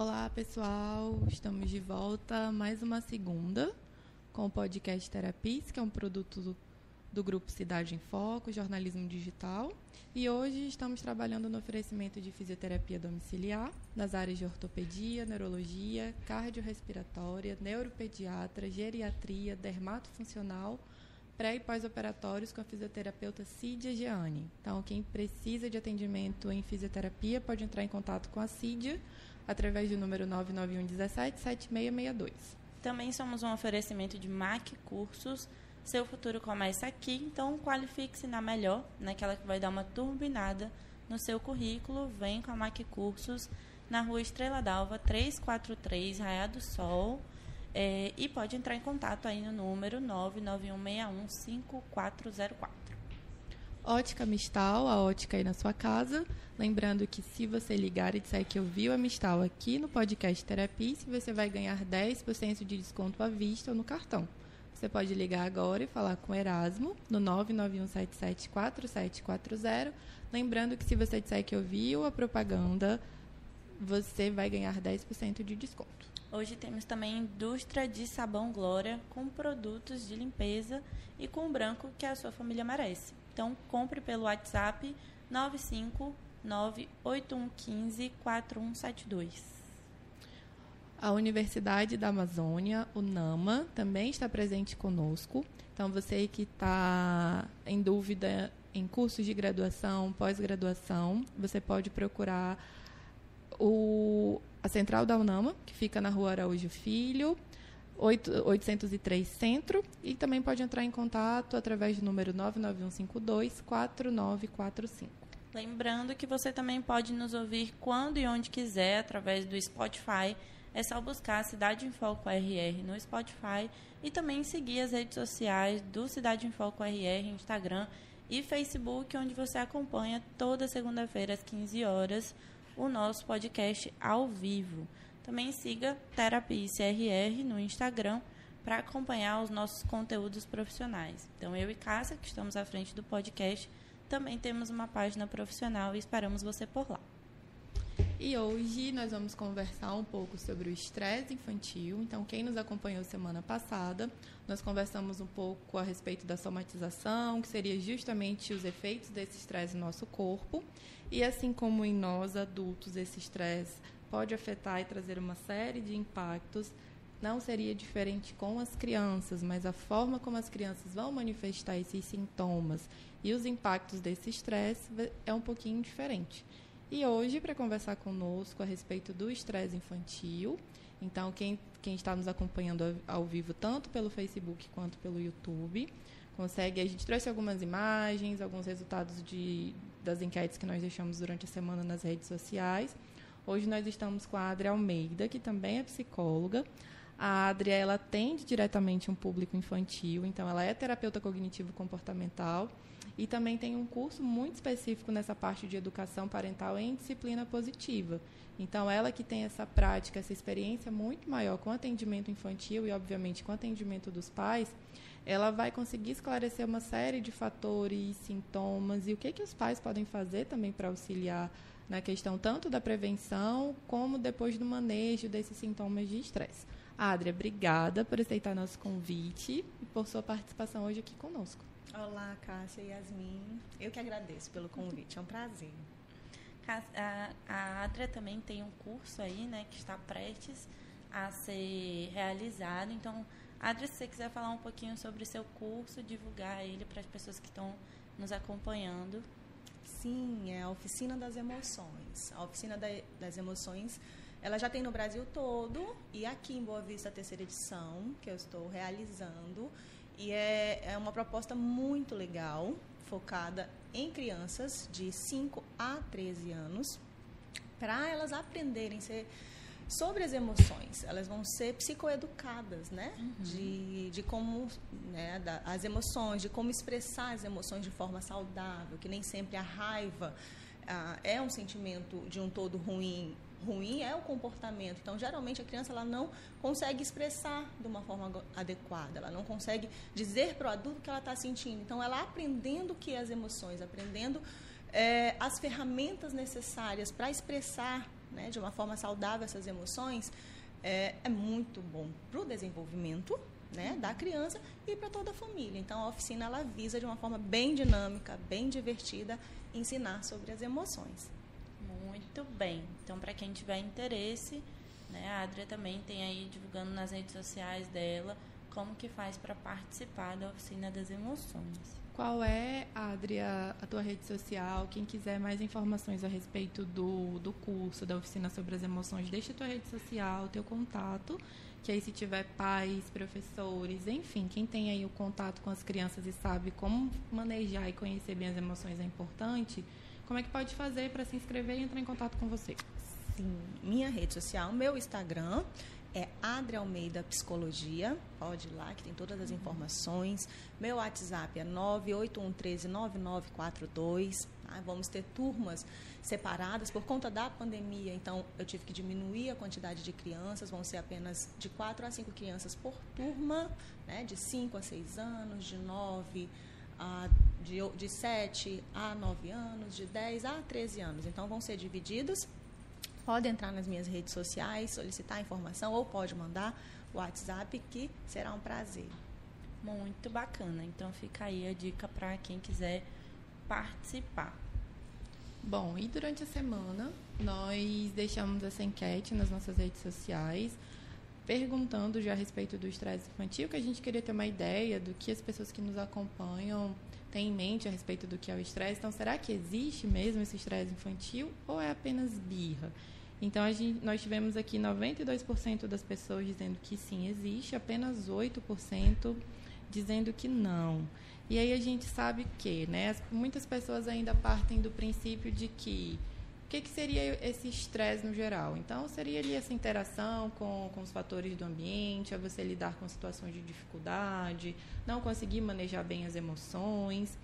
Olá, pessoal. Estamos de volta mais uma segunda com o podcast Terapies, que é um produto do, do grupo Cidade em Foco, jornalismo digital. E hoje estamos trabalhando no oferecimento de fisioterapia domiciliar nas áreas de ortopedia, neurologia, cardiorrespiratória, neuropediatra, geriatria, dermatofuncional, pré e pós-operatórios com a fisioterapeuta Cídia Gianni. Então, quem precisa de atendimento em fisioterapia pode entrar em contato com a Cídia através do número 991 17 7662. Também somos um oferecimento de MAC Cursos. Seu futuro começa aqui, então qualifique-se na melhor, naquela que vai dar uma turbinada no seu currículo. Vem com a MAC Cursos na rua Estrela d'Alva, 343, Raia do Sol. É, e pode entrar em contato aí no número 991615404. Ótica Mistal, a ótica aí na sua casa. Lembrando que se você ligar e disser que ouviu a Mistal aqui no podcast Terapice, você vai ganhar 10% de desconto à vista ou no cartão. Você pode ligar agora e falar com o Erasmo no 991774740. Lembrando que se você disser que ouviu a propaganda, você vai ganhar 10% de desconto. Hoje temos também indústria de sabão Glória com produtos de limpeza e com branco que a sua família merece. Então, compre pelo WhatsApp 95981154172. A Universidade da Amazônia, o NAMA, também está presente conosco. Então, você que está em dúvida em cursos de graduação, pós-graduação, você pode procurar o, a central da UNAMA, que fica na rua Araújo Filho, 803 Centro e também pode entrar em contato através do número 99152 4945. Lembrando que você também pode nos ouvir quando e onde quiser através do Spotify. É só buscar Cidade em Foco RR no Spotify e também seguir as redes sociais do Cidade em Foco RR, Instagram e Facebook, onde você acompanha toda segunda-feira às 15 horas o nosso podcast ao vivo. Também siga Terapia CRR no Instagram para acompanhar os nossos conteúdos profissionais. Então, eu e Cássia, que estamos à frente do podcast, também temos uma página profissional e esperamos você por lá. E hoje nós vamos conversar um pouco sobre o estresse infantil. Então, quem nos acompanhou semana passada, nós conversamos um pouco a respeito da somatização, que seria justamente os efeitos desse estresse no nosso corpo. E assim como em nós adultos, esse estresse pode afetar e trazer uma série de impactos. Não seria diferente com as crianças, mas a forma como as crianças vão manifestar esses sintomas e os impactos desse estresse é um pouquinho diferente. E hoje, para conversar conosco a respeito do estresse infantil, então quem, quem está nos acompanhando ao vivo, tanto pelo Facebook quanto pelo YouTube, consegue. A gente trouxe algumas imagens, alguns resultados de, das enquetes que nós deixamos durante a semana nas redes sociais. Hoje nós estamos com a Adria Almeida, que também é psicóloga. A Adria ela atende diretamente um público infantil, então ela é terapeuta cognitivo comportamental e também tem um curso muito específico nessa parte de educação parental em disciplina positiva. Então ela que tem essa prática, essa experiência muito maior com atendimento infantil e obviamente com atendimento dos pais, ela vai conseguir esclarecer uma série de fatores, sintomas e o que que os pais podem fazer também para auxiliar na questão tanto da prevenção como depois do manejo desses sintomas de estresse. Adria, obrigada por aceitar nosso convite e por sua participação hoje aqui conosco. Olá, Cássia e Yasmin. Eu que agradeço pelo convite, é um prazer. A, a Adria também tem um curso aí, né, que está prestes a ser realizado. Então, Adria, se você quiser falar um pouquinho sobre o seu curso, divulgar ele para as pessoas que estão nos acompanhando. Sim, é a Oficina das Emoções. A Oficina da, das Emoções, ela já tem no Brasil todo e aqui em Boa Vista a terceira edição, que eu estou realizando. E é, é uma proposta muito legal, focada em crianças de 5 a 13 anos, para elas aprenderem a ser sobre as emoções. Elas vão ser psicoeducadas, né? Uhum. De, de como, né, da, as emoções, de como expressar as emoções de forma saudável, que nem sempre a raiva ah, é um sentimento de um todo ruim. Ruim é o comportamento. Então, geralmente, a criança ela não consegue expressar de uma forma adequada. Ela não consegue dizer para o adulto o que ela está sentindo. Então, ela aprendendo o que é as emoções, aprendendo é, as ferramentas necessárias para expressar né, de uma forma saudável essas emoções, é, é muito bom para o desenvolvimento né, da criança e para toda a família. Então, a oficina ela visa de uma forma bem dinâmica, bem divertida, ensinar sobre as emoções. Muito bem. Então, para quem tiver interesse, né, a Adria também tem aí divulgando nas redes sociais dela como que faz para participar da oficina das emoções. Qual é, Adria, a tua rede social? Quem quiser mais informações a respeito do, do curso, da oficina sobre as emoções, deixa a tua rede social, teu contato, que aí se tiver pais, professores, enfim, quem tem aí o contato com as crianças e sabe como manejar e conhecer bem as emoções é importante, como é que pode fazer para se inscrever e entrar em contato com você? Sim, minha rede social, meu Instagram é Adri Almeida Psicologia. Pode ir lá, que tem todas as informações. Meu WhatsApp é 981139942. Tá? Vamos ter turmas separadas por conta da pandemia. Então, eu tive que diminuir a quantidade de crianças. Vão ser apenas de 4 a 5 crianças por turma, né? de 5 a 6 anos, de 9 a de, de 7 a 9 anos, de 10 a 13 anos. Então, vão ser divididos pode entrar nas minhas redes sociais, solicitar informação ou pode mandar o WhatsApp, que será um prazer. Muito bacana. Então fica aí a dica para quem quiser participar. Bom, e durante a semana nós deixamos essa enquete nas nossas redes sociais, perguntando já a respeito do estresse infantil, que a gente queria ter uma ideia do que as pessoas que nos acompanham têm em mente a respeito do que é o estresse. Então, será que existe mesmo esse estresse infantil ou é apenas birra? Então, gente, nós tivemos aqui 92% das pessoas dizendo que sim, existe, apenas 8% dizendo que não. E aí a gente sabe que, né, muitas pessoas ainda partem do princípio de que o que, que seria esse estresse no geral? Então, seria ali essa interação com, com os fatores do ambiente, é você lidar com situações de dificuldade, não conseguir manejar bem as emoções.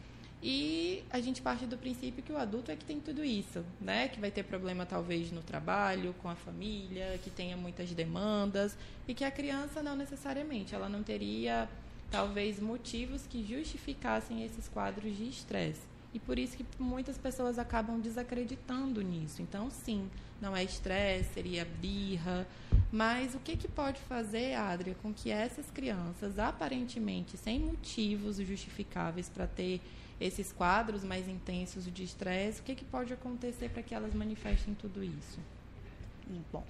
E a gente parte do princípio que o adulto é que tem tudo isso, né? Que vai ter problema talvez no trabalho, com a família, que tenha muitas demandas e que a criança não necessariamente, ela não teria talvez motivos que justificassem esses quadros de estresse. E por isso que muitas pessoas acabam desacreditando nisso. Então, sim, não é estresse, seria birra. Mas o que, que pode fazer, Adria, com que essas crianças, aparentemente sem motivos justificáveis para ter esses quadros mais intensos de estresse, o que, que pode acontecer para que elas manifestem tudo isso? Bom,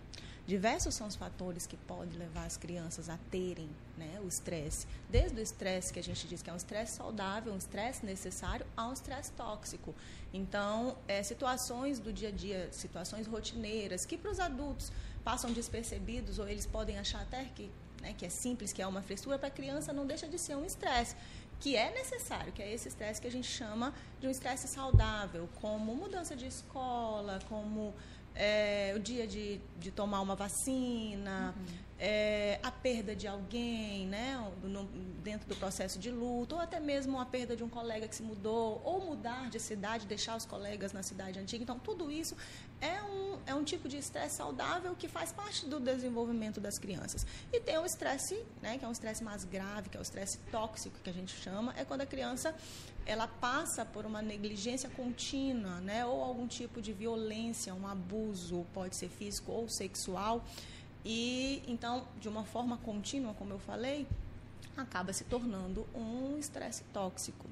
diversos são os fatores que podem levar as crianças a terem né, o estresse. Desde o estresse que a gente diz que é um estresse saudável, um estresse necessário, a um estresse tóxico. Então, é, situações do dia a dia, situações rotineiras, que para os adultos passam despercebidos ou eles podem achar até que, né, que é simples, que é uma frescura, para a criança não deixa de ser um estresse que é necessário, que é esse estresse que a gente chama de um estresse saudável, como mudança de escola, como é, o dia de, de tomar uma vacina, uhum é, a perda de alguém, né, no, dentro do processo de luto, ou até mesmo a perda de um colega que se mudou, ou mudar de cidade, deixar os colegas na cidade antiga. Então, tudo isso é um, é um tipo de estresse saudável que faz parte do desenvolvimento das crianças. E tem o estresse, né, que é um estresse mais grave, que é o estresse tóxico, que a gente chama, é quando a criança ela passa por uma negligência contínua, né, ou algum tipo de violência, um abuso, pode ser físico ou sexual, e então, de uma forma contínua, como eu falei, acaba se tornando um estresse tóxico.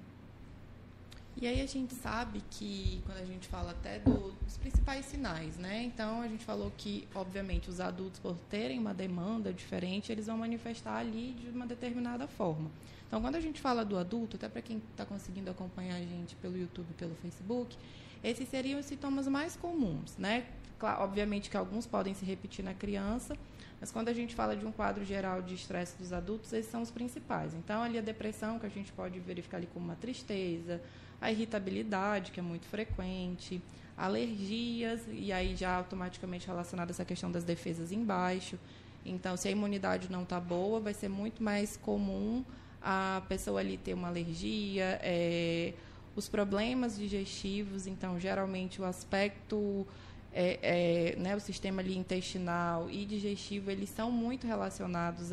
E aí a gente sabe que quando a gente fala até do, dos principais sinais, né? Então a gente falou que, obviamente, os adultos por terem uma demanda diferente, eles vão manifestar ali de uma determinada forma. Então quando a gente fala do adulto, até para quem está conseguindo acompanhar a gente pelo YouTube, pelo Facebook, esses seriam os sintomas mais comuns, né? Claro, obviamente que alguns podem se repetir na criança, mas quando a gente fala de um quadro geral de estresse dos adultos, esses são os principais. Então, ali a depressão, que a gente pode verificar ali como uma tristeza, a irritabilidade, que é muito frequente, alergias, e aí já automaticamente relacionada essa questão das defesas embaixo. Então, se a imunidade não está boa, vai ser muito mais comum a pessoa ali ter uma alergia, é, os problemas digestivos, então, geralmente o aspecto é, é, né, o sistema ali intestinal e digestivo, eles são muito relacionados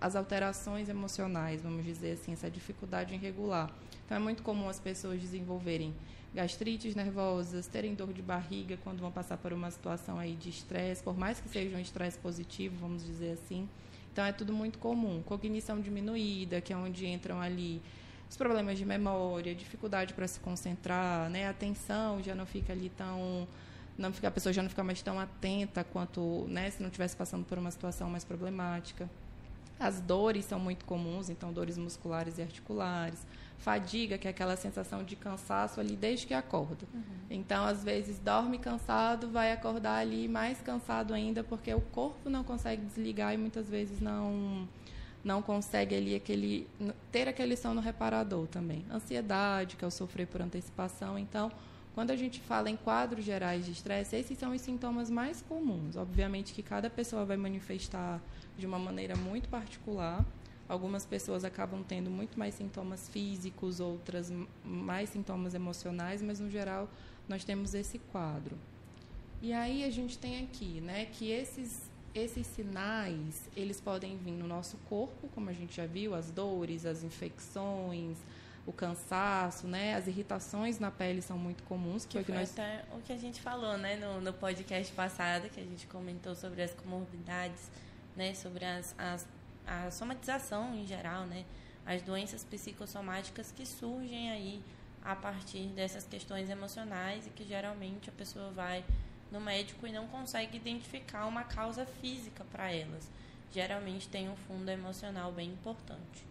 às alterações emocionais, vamos dizer assim, essa dificuldade em regular. Então, é muito comum as pessoas desenvolverem gastrites nervosas, terem dor de barriga quando vão passar por uma situação aí de estresse, por mais que seja um estresse positivo, vamos dizer assim. Então é tudo muito comum. Cognição diminuída, que é onde entram ali os problemas de memória, dificuldade para se concentrar, né? A atenção já não fica ali tão não fica a pessoa já não fica mais tão atenta quanto, né, se não estivesse passando por uma situação mais problemática. As dores são muito comuns, então dores musculares e articulares fadiga, que é aquela sensação de cansaço ali desde que acorda. Uhum. Então, às vezes, dorme cansado, vai acordar ali mais cansado ainda, porque o corpo não consegue desligar e muitas vezes não não consegue ali aquele ter aquele sono reparador também. Ansiedade, que é o sofrer por antecipação. Então, quando a gente fala em quadros gerais de estresse, esses são os sintomas mais comuns. Obviamente que cada pessoa vai manifestar de uma maneira muito particular, Algumas pessoas acabam tendo muito mais sintomas físicos, outras mais sintomas emocionais, mas no geral nós temos esse quadro. E aí a gente tem aqui, né, que esses esses sinais, eles podem vir no nosso corpo, como a gente já viu, as dores, as infecções, o cansaço, né? As irritações na pele são muito comuns. Que, que foi nós... até o que a gente falou, né? No, no podcast passado, que a gente comentou sobre as comorbidades, né? Sobre as, as a somatização em geral, né? As doenças psicossomáticas que surgem aí a partir dessas questões emocionais e que geralmente a pessoa vai no médico e não consegue identificar uma causa física para elas. Geralmente tem um fundo emocional bem importante.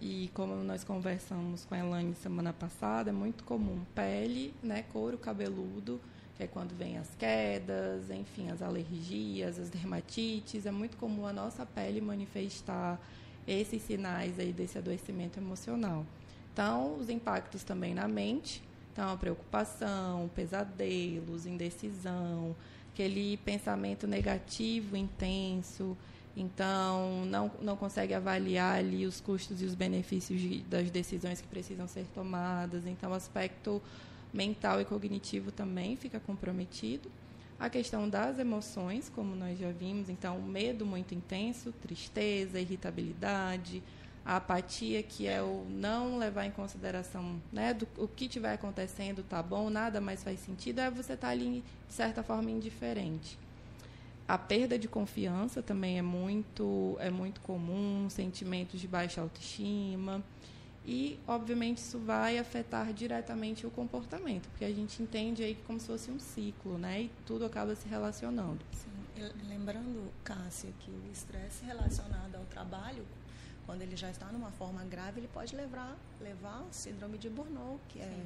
E como nós conversamos com a Elaine semana passada, é muito comum pele, né, couro cabeludo, que é quando vem as quedas, enfim, as alergias, as dermatites. É muito comum a nossa pele manifestar esses sinais aí desse adoecimento emocional. Então, os impactos também na mente, então a preocupação, pesadelos, indecisão, aquele pensamento negativo intenso, então não, não consegue avaliar ali os custos e os benefícios de, das decisões que precisam ser tomadas, então o aspecto mental e cognitivo também fica comprometido. A questão das emoções, como nós já vimos, então, medo muito intenso, tristeza, irritabilidade, a apatia, que é o não levar em consideração né, do, o que estiver acontecendo, tá bom, nada mais faz sentido, é você estar tá ali, de certa forma, indiferente. A perda de confiança também é muito, é muito comum, sentimentos de baixa autoestima. E, obviamente, isso vai afetar diretamente o comportamento, porque a gente entende aí como se fosse um ciclo, né? E tudo acaba se relacionando. Sim. Lembrando, Cássia, que o estresse relacionado ao trabalho, quando ele já está numa forma grave, ele pode levar, levar síndrome de Burnout, que é,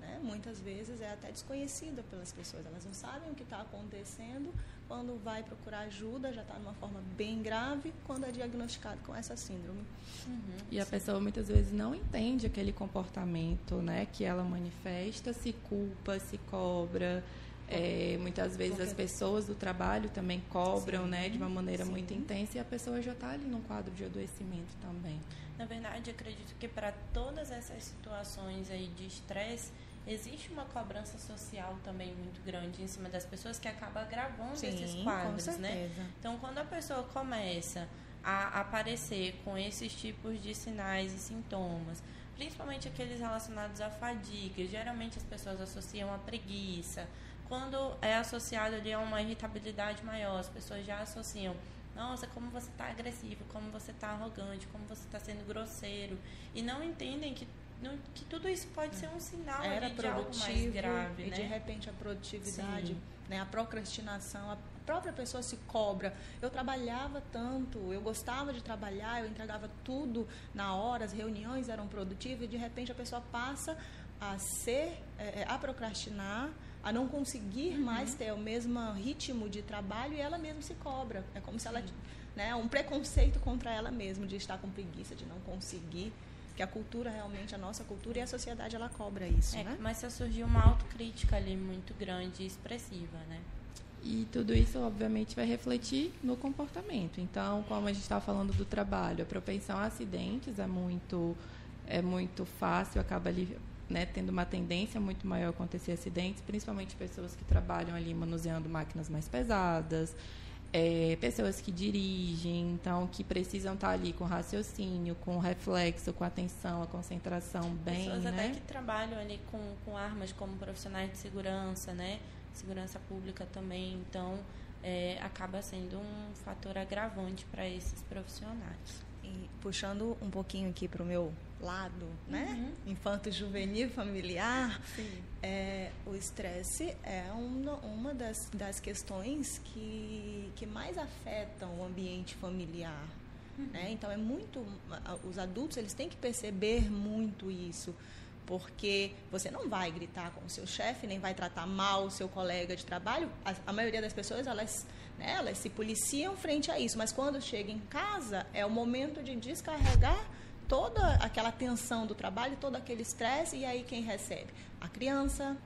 né, muitas vezes é até desconhecida pelas pessoas. Elas não sabem o que está acontecendo, quando vai procurar ajuda, já está numa forma bem grave, quando é diagnosticado com essa síndrome. Uhum, e a pessoa muitas vezes não entende aquele comportamento né, que ela manifesta, se culpa, se cobra. É, muitas vezes Porque... as pessoas do trabalho também cobram sim, né, de uma maneira sim. muito intensa e a pessoa já está ali num quadro de adoecimento também. Na verdade, acredito que para todas essas situações aí de estresse, existe uma cobrança social também muito grande em cima das pessoas que acaba gravando Sim, esses quadros, né? Então, quando a pessoa começa a aparecer com esses tipos de sinais e sintomas, principalmente aqueles relacionados à fadiga, geralmente as pessoas associam a preguiça. Quando é associado ali a uma irritabilidade maior, as pessoas já associam nossa, como você está agressivo, como você está arrogante, como você está sendo grosseiro. E não entendem que que tudo isso pode ser um sinal Era de algo mais grave, e né? de repente a produtividade, né, a procrastinação, a própria pessoa se cobra. Eu trabalhava tanto, eu gostava de trabalhar, eu entregava tudo na hora, as reuniões eram produtivas e de repente a pessoa passa a ser, é, é a procrastinar, a não conseguir uhum. mais ter o mesmo ritmo de trabalho e ela mesma se cobra. É como se ela, né, um preconceito contra ela mesma de estar com preguiça, de não conseguir que a cultura realmente, a nossa cultura e a sociedade, ela cobra isso, é, né? Começa a surgir uma autocrítica ali muito grande e expressiva, né? E tudo isso, obviamente, vai refletir no comportamento. Então, como a gente estava falando do trabalho, a propensão a acidentes é muito, é muito fácil, acaba ali né, tendo uma tendência muito maior a acontecer acidentes, principalmente pessoas que trabalham ali manuseando máquinas mais pesadas, é, pessoas que dirigem, então que precisam estar ali com raciocínio, com reflexo, com atenção, a concentração bem, pessoas né? até que trabalham ali com, com armas como profissionais de segurança, né? Segurança pública também, então é, acaba sendo um fator agravante para esses profissionais. E puxando um pouquinho aqui para o meu lado, né? Uhum. Infanto juvenil familiar, é, o estresse é uma, uma das, das questões que, que mais afetam o ambiente familiar. Né? Então é muito. Os adultos eles têm que perceber muito isso. Porque você não vai gritar com o seu chefe, nem vai tratar mal o seu colega de trabalho. A, a maioria das pessoas, elas né? Elas se policiam frente a isso, mas quando chega em casa é o momento de descarregar toda aquela tensão do trabalho, todo aquele estresse e aí quem recebe? A criança,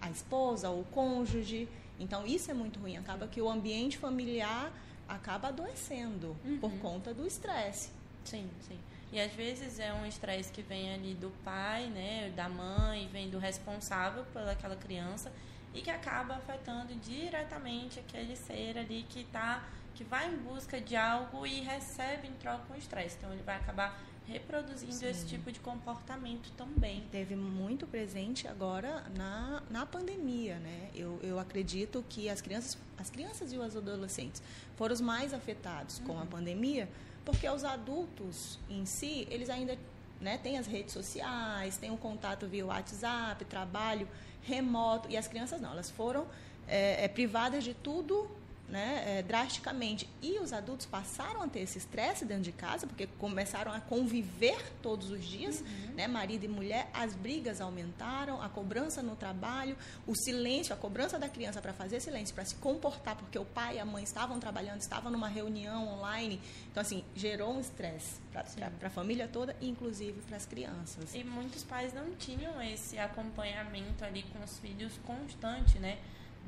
a esposa, o cônjuge. Então isso é muito ruim. Acaba que o ambiente familiar acaba adoecendo Uhum. por conta do estresse. Sim, sim. E às vezes é um estresse que vem ali do pai, né, da mãe, vem do responsável pelaquela criança e que acaba afetando diretamente aquele ser ali que tá que vai em busca de algo e recebe em troca um estresse. Então ele vai acabar reproduzindo Sim. esse tipo de comportamento também. Teve muito presente agora na, na pandemia, né? Eu, eu acredito que as crianças, as crianças e os adolescentes foram os mais afetados com a pandemia, porque os adultos em si, eles ainda né, têm as redes sociais, têm o contato via WhatsApp, trabalho remoto, e as crianças não, elas foram é, privadas de tudo né, é, drasticamente. E os adultos passaram a ter esse estresse dentro de casa, porque começaram a conviver todos os dias, né, marido e mulher, as brigas aumentaram, a cobrança no trabalho, o silêncio, a cobrança da criança para fazer silêncio, para se comportar, porque o pai e a mãe estavam trabalhando, estavam numa reunião online. Então, assim, gerou um estresse para a família toda, inclusive para as crianças. E muitos pais não tinham esse acompanhamento ali com os filhos constante, né?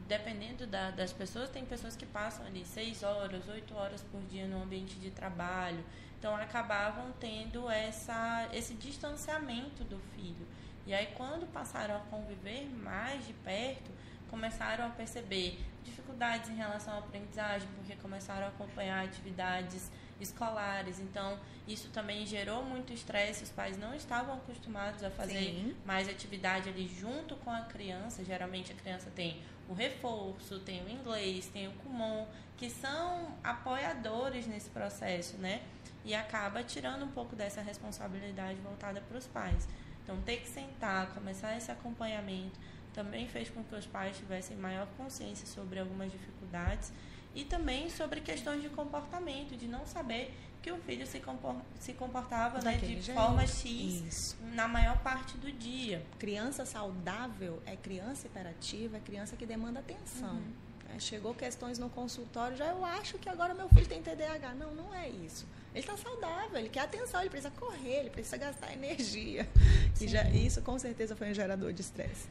Dependendo da, das pessoas, tem pessoas que passam ali seis horas, oito horas por dia no ambiente de trabalho. Então acabavam tendo essa, esse distanciamento do filho. E aí quando passaram a conviver mais de perto, começaram a perceber dificuldades em relação à aprendizagem, porque começaram a acompanhar atividades escolares. Então, isso também gerou muito estresse. Os pais não estavam acostumados a fazer Sim. mais atividade ali junto com a criança. Geralmente a criança tem o reforço, tem o inglês, tem o Kumon, que são apoiadores nesse processo, né? E acaba tirando um pouco dessa responsabilidade voltada para os pais. Então, ter que sentar, começar esse acompanhamento, também fez com que os pais tivessem maior consciência sobre algumas dificuldades e também sobre questões de comportamento, de não saber que o filho se, compor- se comportava né, de jeito. forma X Isso. na maior parte do dia. Criança saudável é criança hiperativa, é criança que demanda atenção. Uhum. É, chegou questões no consultório, já eu acho que agora meu filho tem TDAH. Não, não é isso. Ele está saudável, ele quer atenção, ele precisa correr, ele precisa gastar energia. E Sim. já, isso com certeza foi um gerador de estresse.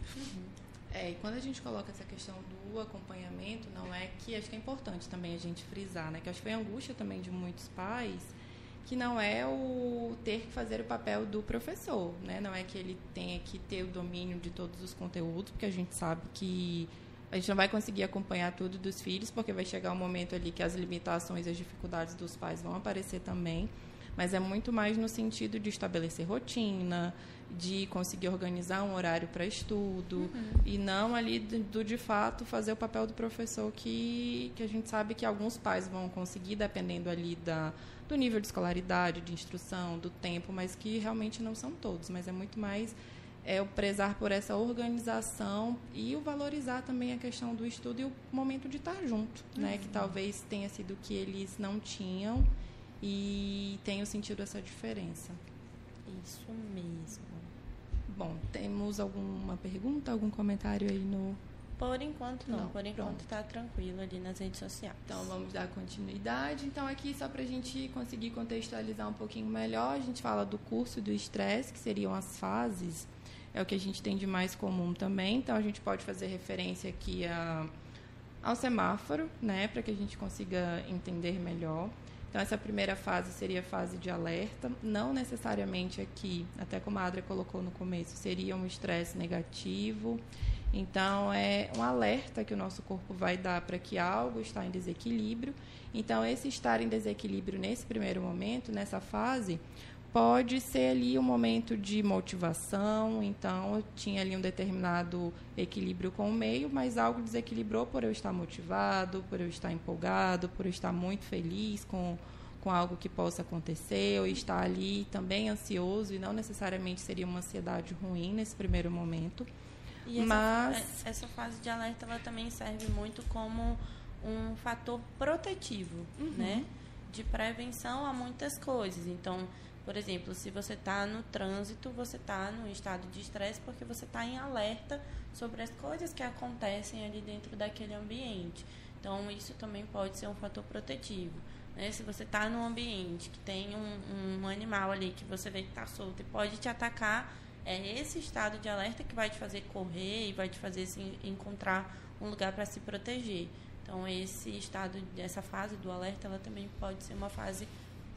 É, e quando a gente coloca essa questão do acompanhamento, não é que acho que é importante também a gente frisar, né? Que acho que foi a angústia também de muitos pais, que não é o ter que fazer o papel do professor, né? Não é que ele tenha que ter o domínio de todos os conteúdos, porque a gente sabe que a gente não vai conseguir acompanhar tudo dos filhos, porque vai chegar um momento ali que as limitações e as dificuldades dos pais vão aparecer também. Mas é muito mais no sentido de estabelecer rotina, de conseguir organizar um horário para estudo e não ali do, do, de fato fazer o papel do professor que, que a gente sabe que alguns pais vão conseguir dependendo ali da, do nível de escolaridade, de instrução, do tempo, mas que realmente não são todos, mas é muito mais é o prezar por essa organização e o valorizar também a questão do estudo e o momento de estar junto, né, que talvez tenha sido o que eles não tinham e tenham sentido essa diferença. Isso mesmo. Bom, temos alguma pergunta, algum comentário aí no. Por enquanto não, Não, por enquanto está tranquilo ali nas redes sociais. Então vamos dar continuidade. Então aqui só para a gente conseguir contextualizar um pouquinho melhor, a gente fala do curso do estresse, que seriam as fases. É o que a gente tem de mais comum também. Então a gente pode fazer referência aqui a, ao semáforo, né, para que a gente consiga entender melhor. Então essa primeira fase seria a fase de alerta, não necessariamente aqui, até como a Adria colocou no começo, seria um estresse negativo. Então, é um alerta que o nosso corpo vai dar para que algo está em desequilíbrio. Então, esse estar em desequilíbrio nesse primeiro momento, nessa fase, pode ser ali um momento de motivação. Então, eu tinha ali um determinado equilíbrio com o meio, mas algo desequilibrou por eu estar motivado, por eu estar empolgado, por eu estar muito feliz com com algo que possa acontecer, ou estar ali também ansioso, e não necessariamente seria uma ansiedade ruim nesse primeiro momento. E essa, Mas é, essa fase de alerta ela também serve muito como um fator protetivo, uhum. né? De prevenção a muitas coisas. Então, por exemplo, se você está no trânsito, você está no estado de estresse porque você está em alerta sobre as coisas que acontecem ali dentro daquele ambiente. Então, isso também pode ser um fator protetivo. Né? Se você está num ambiente que tem um, um animal ali que você vê que está solto e pode te atacar, é esse estado de alerta que vai te fazer correr e vai te fazer assim, encontrar um lugar para se proteger. Então, esse estado, essa fase do alerta, ela também pode ser uma fase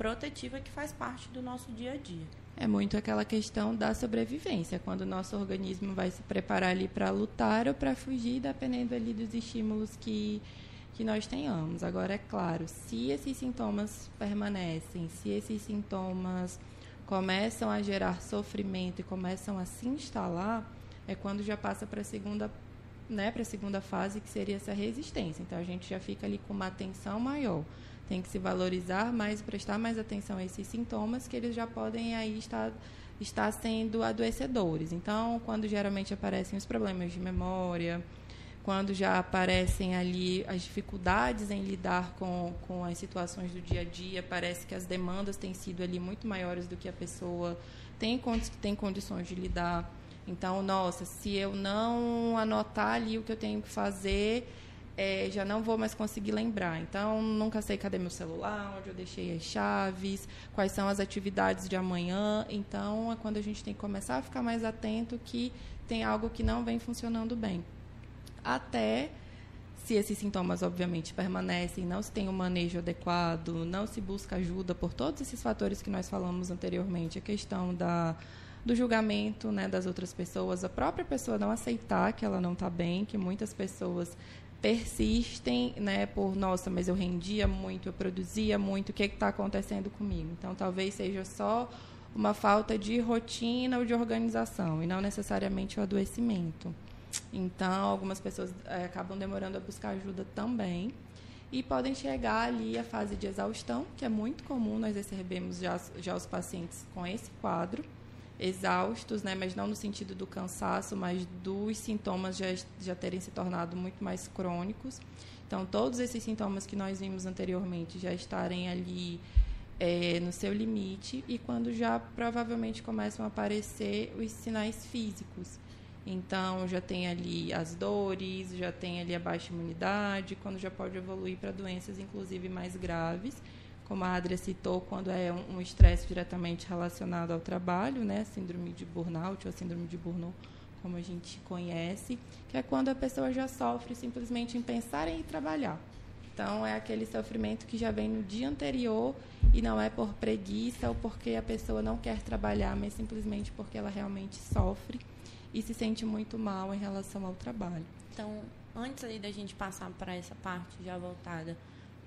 protetiva que faz parte do nosso dia a dia. É muito aquela questão da sobrevivência, quando o nosso organismo vai se preparar ali para lutar ou para fugir, dependendo ali dos estímulos que, que nós tenhamos. Agora, é claro, se esses sintomas permanecem, se esses sintomas começam a gerar sofrimento e começam a se instalar, é quando já passa para a segunda, né, para a segunda fase, que seria essa resistência. Então a gente já fica ali com uma atenção maior. Tem que se valorizar mais, prestar mais atenção a esses sintomas que eles já podem aí estar estar sendo adoecedores. Então, quando geralmente aparecem os problemas de memória, quando já aparecem ali as dificuldades em lidar com, com as situações do dia a dia, parece que as demandas têm sido ali muito maiores do que a pessoa tem, tem condições de lidar. Então, nossa, se eu não anotar ali o que eu tenho que fazer, é, já não vou mais conseguir lembrar. Então, nunca sei cadê meu celular, onde eu deixei as chaves, quais são as atividades de amanhã. Então, é quando a gente tem que começar a ficar mais atento que tem algo que não vem funcionando bem até se esses sintomas, obviamente, permanecem, não se tem um manejo adequado, não se busca ajuda por todos esses fatores que nós falamos anteriormente, a questão da, do julgamento né, das outras pessoas, a própria pessoa não aceitar que ela não está bem, que muitas pessoas persistem né, por, nossa, mas eu rendia muito, eu produzia muito, o que está acontecendo comigo? Então, talvez seja só uma falta de rotina ou de organização, e não necessariamente o adoecimento. Então, algumas pessoas é, acabam demorando a buscar ajuda também. E podem chegar ali à fase de exaustão, que é muito comum, nós recebemos já, já os pacientes com esse quadro, exaustos, né, mas não no sentido do cansaço, mas dos sintomas já, já terem se tornado muito mais crônicos. Então, todos esses sintomas que nós vimos anteriormente já estarem ali é, no seu limite e quando já provavelmente começam a aparecer os sinais físicos. Então, já tem ali as dores, já tem ali a baixa imunidade, quando já pode evoluir para doenças, inclusive, mais graves, como a Adria citou, quando é um estresse diretamente relacionado ao trabalho, né, síndrome de burnout ou síndrome de Burnout, como a gente conhece, que é quando a pessoa já sofre simplesmente em pensar em trabalhar. Então, é aquele sofrimento que já vem no dia anterior e não é por preguiça ou porque a pessoa não quer trabalhar, mas simplesmente porque ela realmente sofre e se sente muito mal em relação ao trabalho. Então, antes da gente passar para essa parte já voltada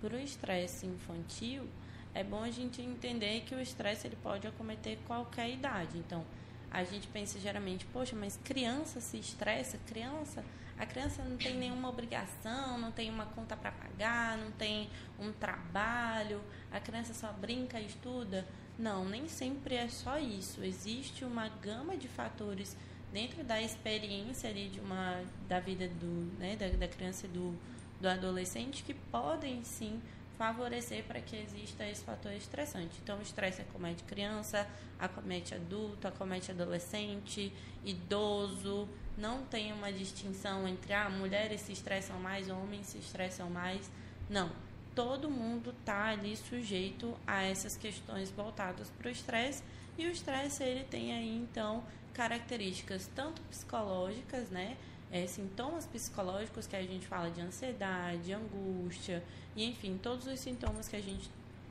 para o estresse infantil, é bom a gente entender que o estresse ele pode acometer qualquer idade. Então, a gente pensa geralmente, poxa, mas criança se estressa, criança, a criança não tem nenhuma obrigação, não tem uma conta para pagar, não tem um trabalho, a criança só brinca e estuda. Não, nem sempre é só isso. Existe uma gama de fatores dentro da experiência ali de uma da vida do né, da, da criança e do, do adolescente que podem sim favorecer para que exista esse fator estressante. Então, o estresse acomete criança, acomete adulto, acomete adolescente, idoso. Não tem uma distinção entre ah, mulheres se estressam mais, homens se estressam mais. Não. Todo mundo está ali sujeito a essas questões voltadas para o estresse. E o estresse, ele tem aí, então, características tanto psicológicas, né? É, sintomas psicológicos que a gente fala de ansiedade, angústia, e enfim, todos os sintomas que a gente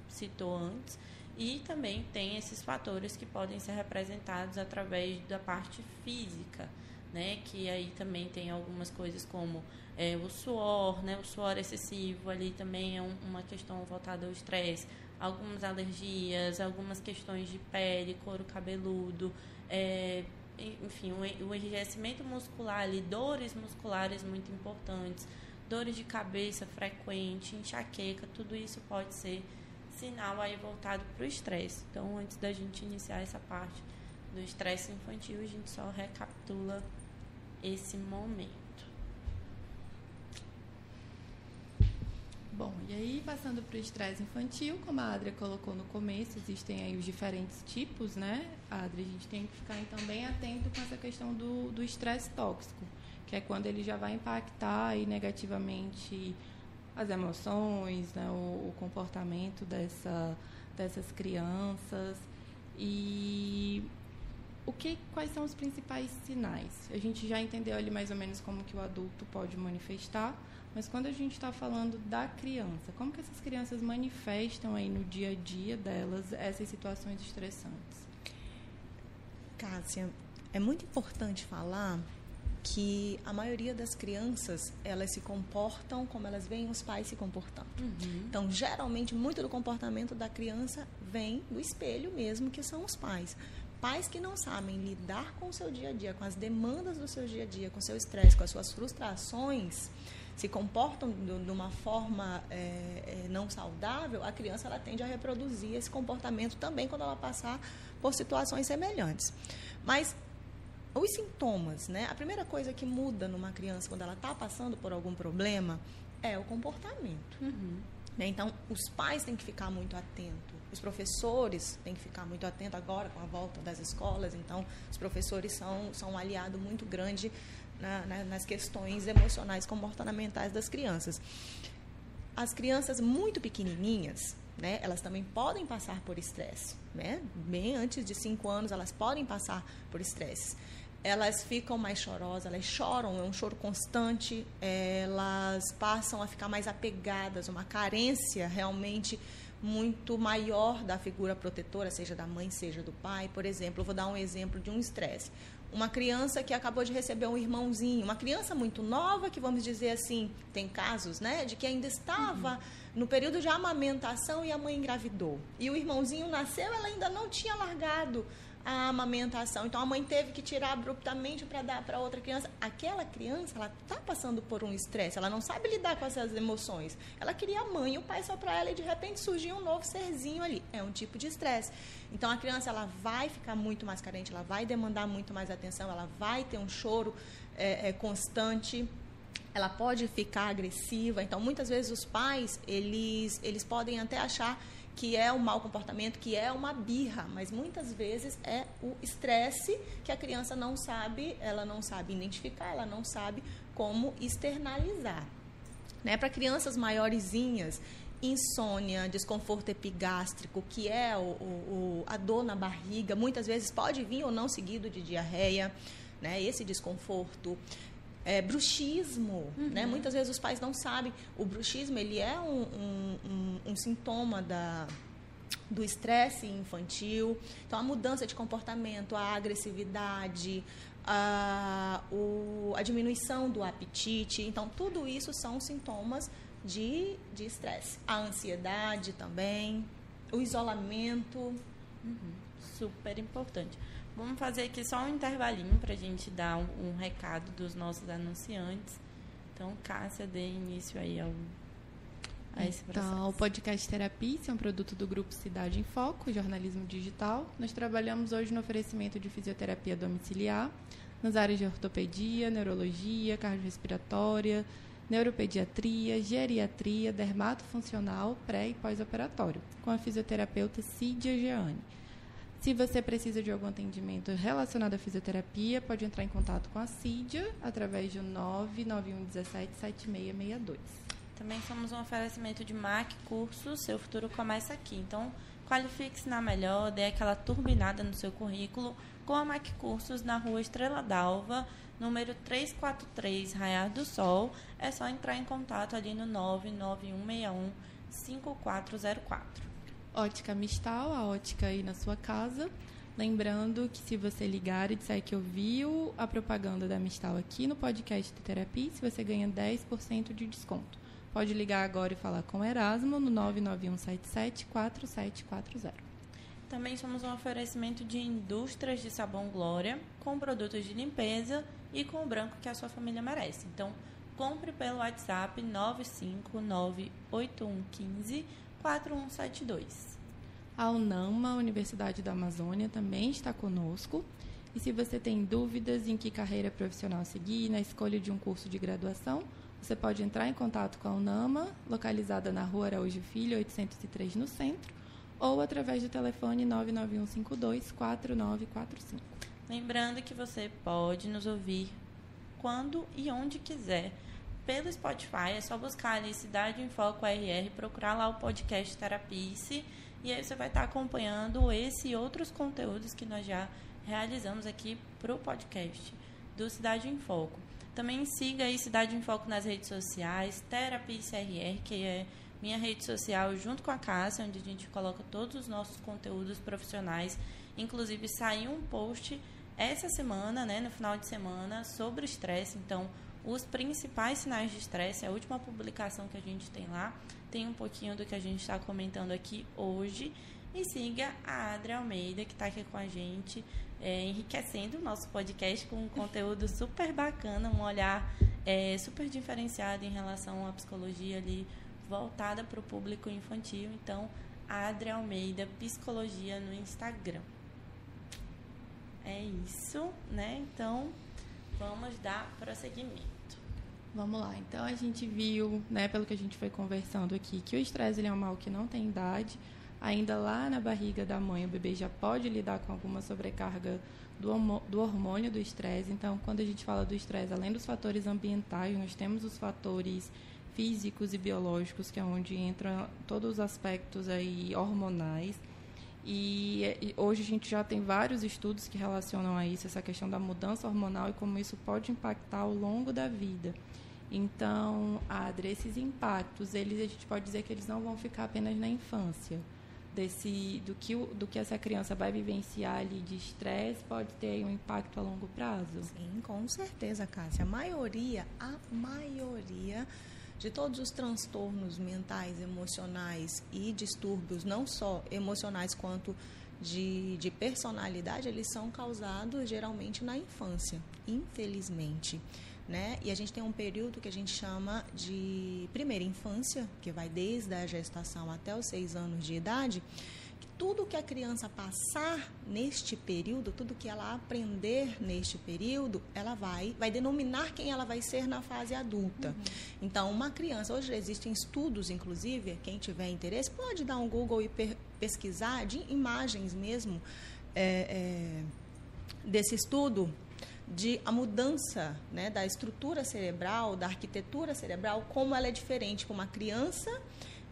citou antes. E também tem esses fatores que podem ser representados através da parte física, né? Que aí também tem algumas coisas como é, o suor, né? O suor excessivo ali também é um, uma questão voltada ao estresse. Algumas alergias, algumas questões de pele, couro cabeludo, é, enfim, o, enrijecimento muscular ali, dores musculares muito importantes, dores de cabeça frequente, enxaqueca, tudo isso pode ser sinal aí voltado para o estresse. Então, antes da gente iniciar essa parte do estresse infantil, a gente só recapitula esse momento. Bom, e aí passando para o estresse infantil, como a Adria colocou no começo, existem aí os diferentes tipos, né? Adria, a gente tem que ficar então bem atento com essa questão do estresse tóxico, que é quando ele já vai impactar aí negativamente as emoções, né? o, o comportamento dessa, dessas crianças. E o que, quais são os principais sinais? A gente já entendeu ali mais ou menos como que o adulto pode manifestar, mas quando a gente está falando da criança, como que essas crianças manifestam aí no dia a dia delas essas situações estressantes? Cássia, é muito importante falar que a maioria das crianças elas se comportam como elas veem os pais se comportando. Uhum. Então, geralmente, muito do comportamento da criança vem do espelho mesmo, que são os pais pais que não sabem lidar com o seu dia a dia, com as demandas do seu dia a dia, com o seu estresse, com as suas frustrações, se comportam de, uma forma é, é, não saudável, a criança ela tende a reproduzir esse comportamento também quando ela passar por situações semelhantes. Mas os sintomas, né? A primeira coisa que muda numa criança quando ela está passando por algum problema é o comportamento. Uhum. Né? Então, os pais têm que ficar muito atentos. Os professores têm que ficar muito atentos agora com a volta das escolas. Então, os professores são, são um aliado muito grande na, na, nas questões emocionais comportamentais das crianças. As crianças muito pequenininhas, né, elas também podem passar por estresse. Né? Bem antes de 5 anos, elas podem passar por estresse elas ficam mais chorosas, elas choram, é um choro constante, elas passam a ficar mais apegadas, uma carência realmente muito maior da figura protetora, seja da mãe, seja do pai. Por exemplo, vou dar um exemplo de um estresse. Uma criança que acabou de receber um irmãozinho, uma criança muito nova, que vamos dizer assim, tem casos, né, de que ainda estava uhum. no período de amamentação e a mãe engravidou. E o irmãozinho nasceu, ela ainda não tinha largado a amamentação. Então a mãe teve que tirar abruptamente para dar para outra criança. Aquela criança, ela está passando por um estresse, ela não sabe lidar com essas emoções. Ela queria a mãe o pai só para ela e de repente surgiu um novo serzinho ali. É um tipo de estresse. Então a criança ela vai ficar muito mais carente, ela vai demandar muito mais atenção, ela vai ter um choro é, é, constante ela pode ficar agressiva. Então, muitas vezes os pais, eles, eles podem até achar que é um mau comportamento, que é uma birra, mas muitas vezes é o estresse que a criança não sabe, ela não sabe identificar, ela não sabe como externalizar. Né? Para crianças maiorzinhas, insônia, desconforto epigástrico, que é o, o, a dor na barriga, muitas vezes pode vir ou não seguido de diarreia, né? esse desconforto é, bruxismo, uhum. né? Muitas vezes os pais não sabem. O bruxismo ele é um, um, um, um sintoma da, do estresse infantil. Então, a mudança de comportamento, a agressividade, a, o, a diminuição do apetite. Então, tudo isso são sintomas de estresse. a ansiedade também, o isolamento. Uhum. Super importante. Vamos fazer aqui só um intervalinho para a gente dar um, um, recado dos nossos anunciantes. Então, Cássia, dê início aí ao, a esse processo. Então, o podcast Terapia é um produto do Grupo Cidade em Foco, jornalismo digital. Nós trabalhamos hoje no oferecimento de fisioterapia domiciliar, nas áreas de ortopedia, neurologia, cardiorrespiratória, neuropediatria, geriatria, dermatofuncional, pré e pós-operatório, com a fisioterapeuta Cídia Geane. Se você precisa de algum atendimento relacionado à fisioterapia, pode entrar em contato com a CIDIA através do 991 17 7662. Também somos um oferecimento de MAC Cursos, seu futuro começa aqui. Então, qualifique-se na melhor, dê aquela turbinada no seu currículo com a MAC Cursos na rua Estrela d'Alva, número 343, Raiar do Sol. É só entrar em contato ali no 99161 5404. Ótica Mistal, a ótica aí na sua casa. Lembrando que se você ligar e disser que ouviu a propaganda da Mistal aqui no podcast de terapia, você ganha 10% de desconto. Pode ligar agora e falar com Erasmo no 99177 4740. Também somos um oferecimento de indústrias de sabão Glória, com produtos de limpeza e com o branco que a sua família merece. Então, compre pelo WhatsApp 9598115 4172. A UNAMA, Universidade da Amazônia, também está conosco. E se você tem dúvidas em que carreira profissional seguir na escolha de um curso de graduação, você pode entrar em contato com a UNAMA, localizada na Rua Araújo Filho, 803, no centro, ou através do telefone 991524945. Lembrando que você pode nos ouvir quando e onde quiser pelo Spotify, é só buscar ali Cidade em Foco RR, procurar lá o podcast Terapice e aí você vai estar acompanhando esse e outros conteúdos que nós já realizamos aqui para o podcast do Cidade em Foco. Também siga aí Cidade em Foco nas redes sociais, Terapice RR, que é minha rede social junto com a Cássia, onde a gente coloca todos os nossos conteúdos profissionais. Inclusive saiu um post essa semana, né, no final de semana, sobre estresse. Então, os principais sinais de estresse, a última publicação que a gente tem lá, tem um pouquinho do que a gente está comentando aqui hoje. E siga a Adria Almeida, que está aqui com a gente, é, enriquecendo o nosso podcast com um conteúdo super bacana, um olhar é, super diferenciado em relação à psicologia ali, voltada para o público infantil. Então, Adria Almeida, Psicologia no Instagram. É isso, né? Então, vamos dar prosseguimento. Vamos lá. Então a gente viu, né, pelo que a gente foi conversando aqui, que o estresse ele é um mal que não tem idade. Ainda lá na barriga da mãe, o bebê já pode lidar com alguma sobrecarga do, hormônio do estresse. Então, quando a gente fala do estresse, além dos fatores ambientais, nós temos os fatores físicos e biológicos, que é onde entram todos os aspectos aí hormonais. E, hoje a gente já tem vários estudos que relacionam a isso, essa questão da mudança hormonal e como isso pode impactar ao longo da vida. Então, Adri, esses impactos, eles a gente pode dizer que eles não vão ficar apenas na infância. Desse, do, que, do que essa criança vai vivenciar ali de estresse pode ter um impacto a longo prazo? Sim, com certeza, Cássia. A maioria, a maioria de todos os transtornos mentais, emocionais e distúrbios, não só emocionais quanto de, de personalidade, eles são causados geralmente na infância, infelizmente. Né? E a gente tem um período que a gente chama de primeira infância, que vai desde a gestação até os seis anos de idade, tudo que a criança passar neste período, tudo que ela aprender neste período, ela vai, vai denominar quem ela vai ser na fase adulta. Uhum. Então, uma criança, hoje existem estudos, inclusive, quem tiver interesse pode dar um Google e pesquisar de imagens mesmo é, é, desse estudo de a mudança né, da estrutura cerebral, da arquitetura cerebral, como ela é diferente para uma criança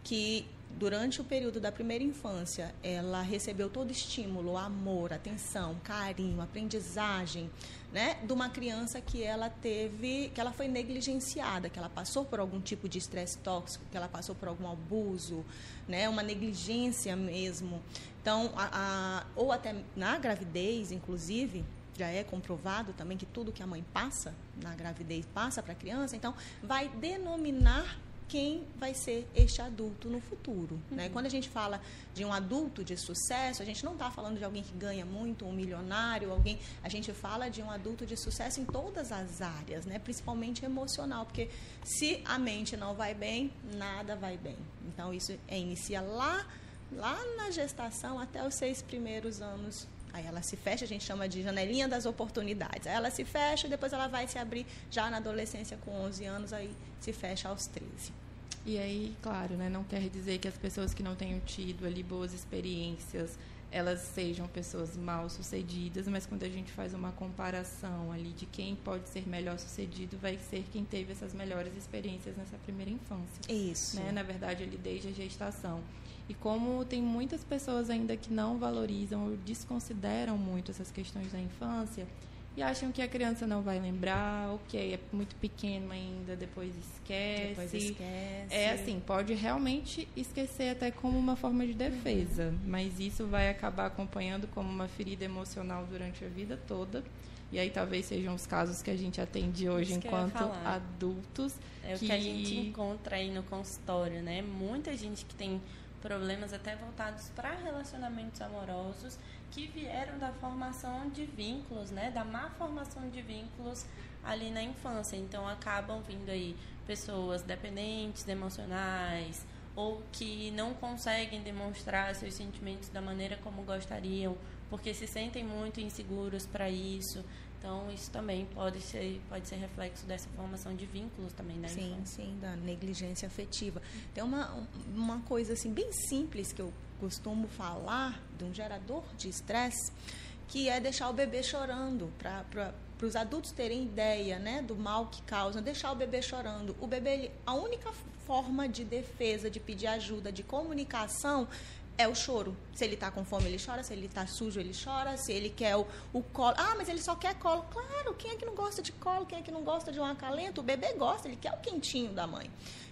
que durante o período da primeira infância, ela recebeu todo estímulo, amor, atenção, carinho, aprendizagem, né, de uma criança que ela teve, que ela foi negligenciada, que ela passou por algum tipo de estresse tóxico, que ela passou por algum abuso, né, uma negligência mesmo. Então, a, a, ou até na gravidez, inclusive, já é comprovado também que tudo que a mãe passa na gravidez passa para a criança, então vai denominar quem vai ser este adulto no futuro. Né? Uhum. Né? Quando a gente fala de um adulto de sucesso, a gente não está falando de alguém que ganha muito, um milionário, alguém. A gente fala de um adulto de sucesso em todas as áreas, né? principalmente emocional, porque se a mente não vai bem, nada vai bem. Então isso é, inicia lá, lá na gestação até os seis primeiros anos Aí ela se fecha, a gente chama de janelinha das oportunidades. Aí ela se fecha, depois ela vai se abrir já na adolescência com 11 anos, aí se fecha aos 13. E aí, claro, né, não quer dizer que as pessoas que não tenham tido ali boas experiências, elas sejam pessoas mal sucedidas, mas quando a gente faz uma comparação ali de quem pode ser melhor sucedido, vai ser quem teve essas melhores experiências nessa primeira infância. Isso. Né? Na verdade, ali desde a gestação. E como tem muitas pessoas ainda que não valorizam ou desconsideram muito essas questões da infância, e acham que a criança não vai lembrar, ok, é muito pequeno ainda, depois esquece. Depois esquece. É assim, pode realmente esquecer até como uma forma de defesa, uhum. mas isso vai acabar acompanhando como uma ferida emocional durante a vida toda. E aí talvez sejam os casos que a gente atende hoje enquanto adultos. É que... o que a gente encontra aí no consultório, né? Muita gente que tem problemas até voltados para relacionamentos amorosos que vieram da formação de vínculos, né, da má formação de vínculos ali na infância. Então acabam vindo aí pessoas dependentes emocionais ou que não conseguem demonstrar seus sentimentos da maneira como gostariam, porque se sentem muito inseguros para isso. Então, isso também pode ser, pode ser reflexo dessa formação de vínculos também, né? Sim, sim, da negligência afetiva. Tem uma, uma coisa assim bem simples que eu costumo falar de um gerador de estresse, que é deixar o bebê chorando, para os adultos terem ideia né, do mal que causa, deixar o bebê chorando. O bebê, ele, a única forma de defesa, de pedir ajuda, de comunicação é o choro. Se ele está com fome, ele chora. Se ele está sujo, ele chora. Se ele quer o, o colo. Ah, mas ele só quer colo. Claro, quem é que não gosta de colo? Quem é que não gosta de um acalento? O bebê gosta, ele quer o quentinho da mãe.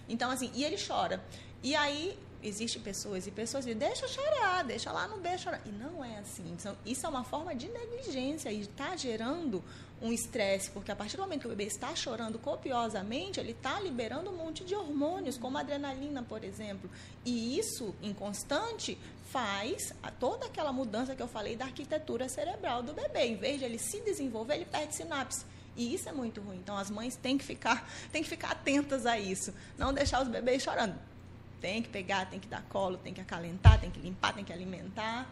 Então, assim, e ele chora. E aí, existem pessoas e pessoas que deixa chorar, deixa lá no beijo chorar. E não é assim. Então, isso é uma forma de negligência e está gerando um estresse, porque a partir do momento que o bebê está chorando copiosamente, ele está liberando um monte de hormônios, como adrenalina, por exemplo. E isso, em constante, faz toda aquela mudança que eu falei da arquitetura cerebral do bebê. Em vez de ele se desenvolver, ele perde sinapse. E isso é muito ruim. Então, as mães têm que ficar, têm que ficar atentas a isso. Não deixar os bebês chorando. Tem que pegar, tem que dar colo, tem que acalentar, tem que limpar, tem que alimentar.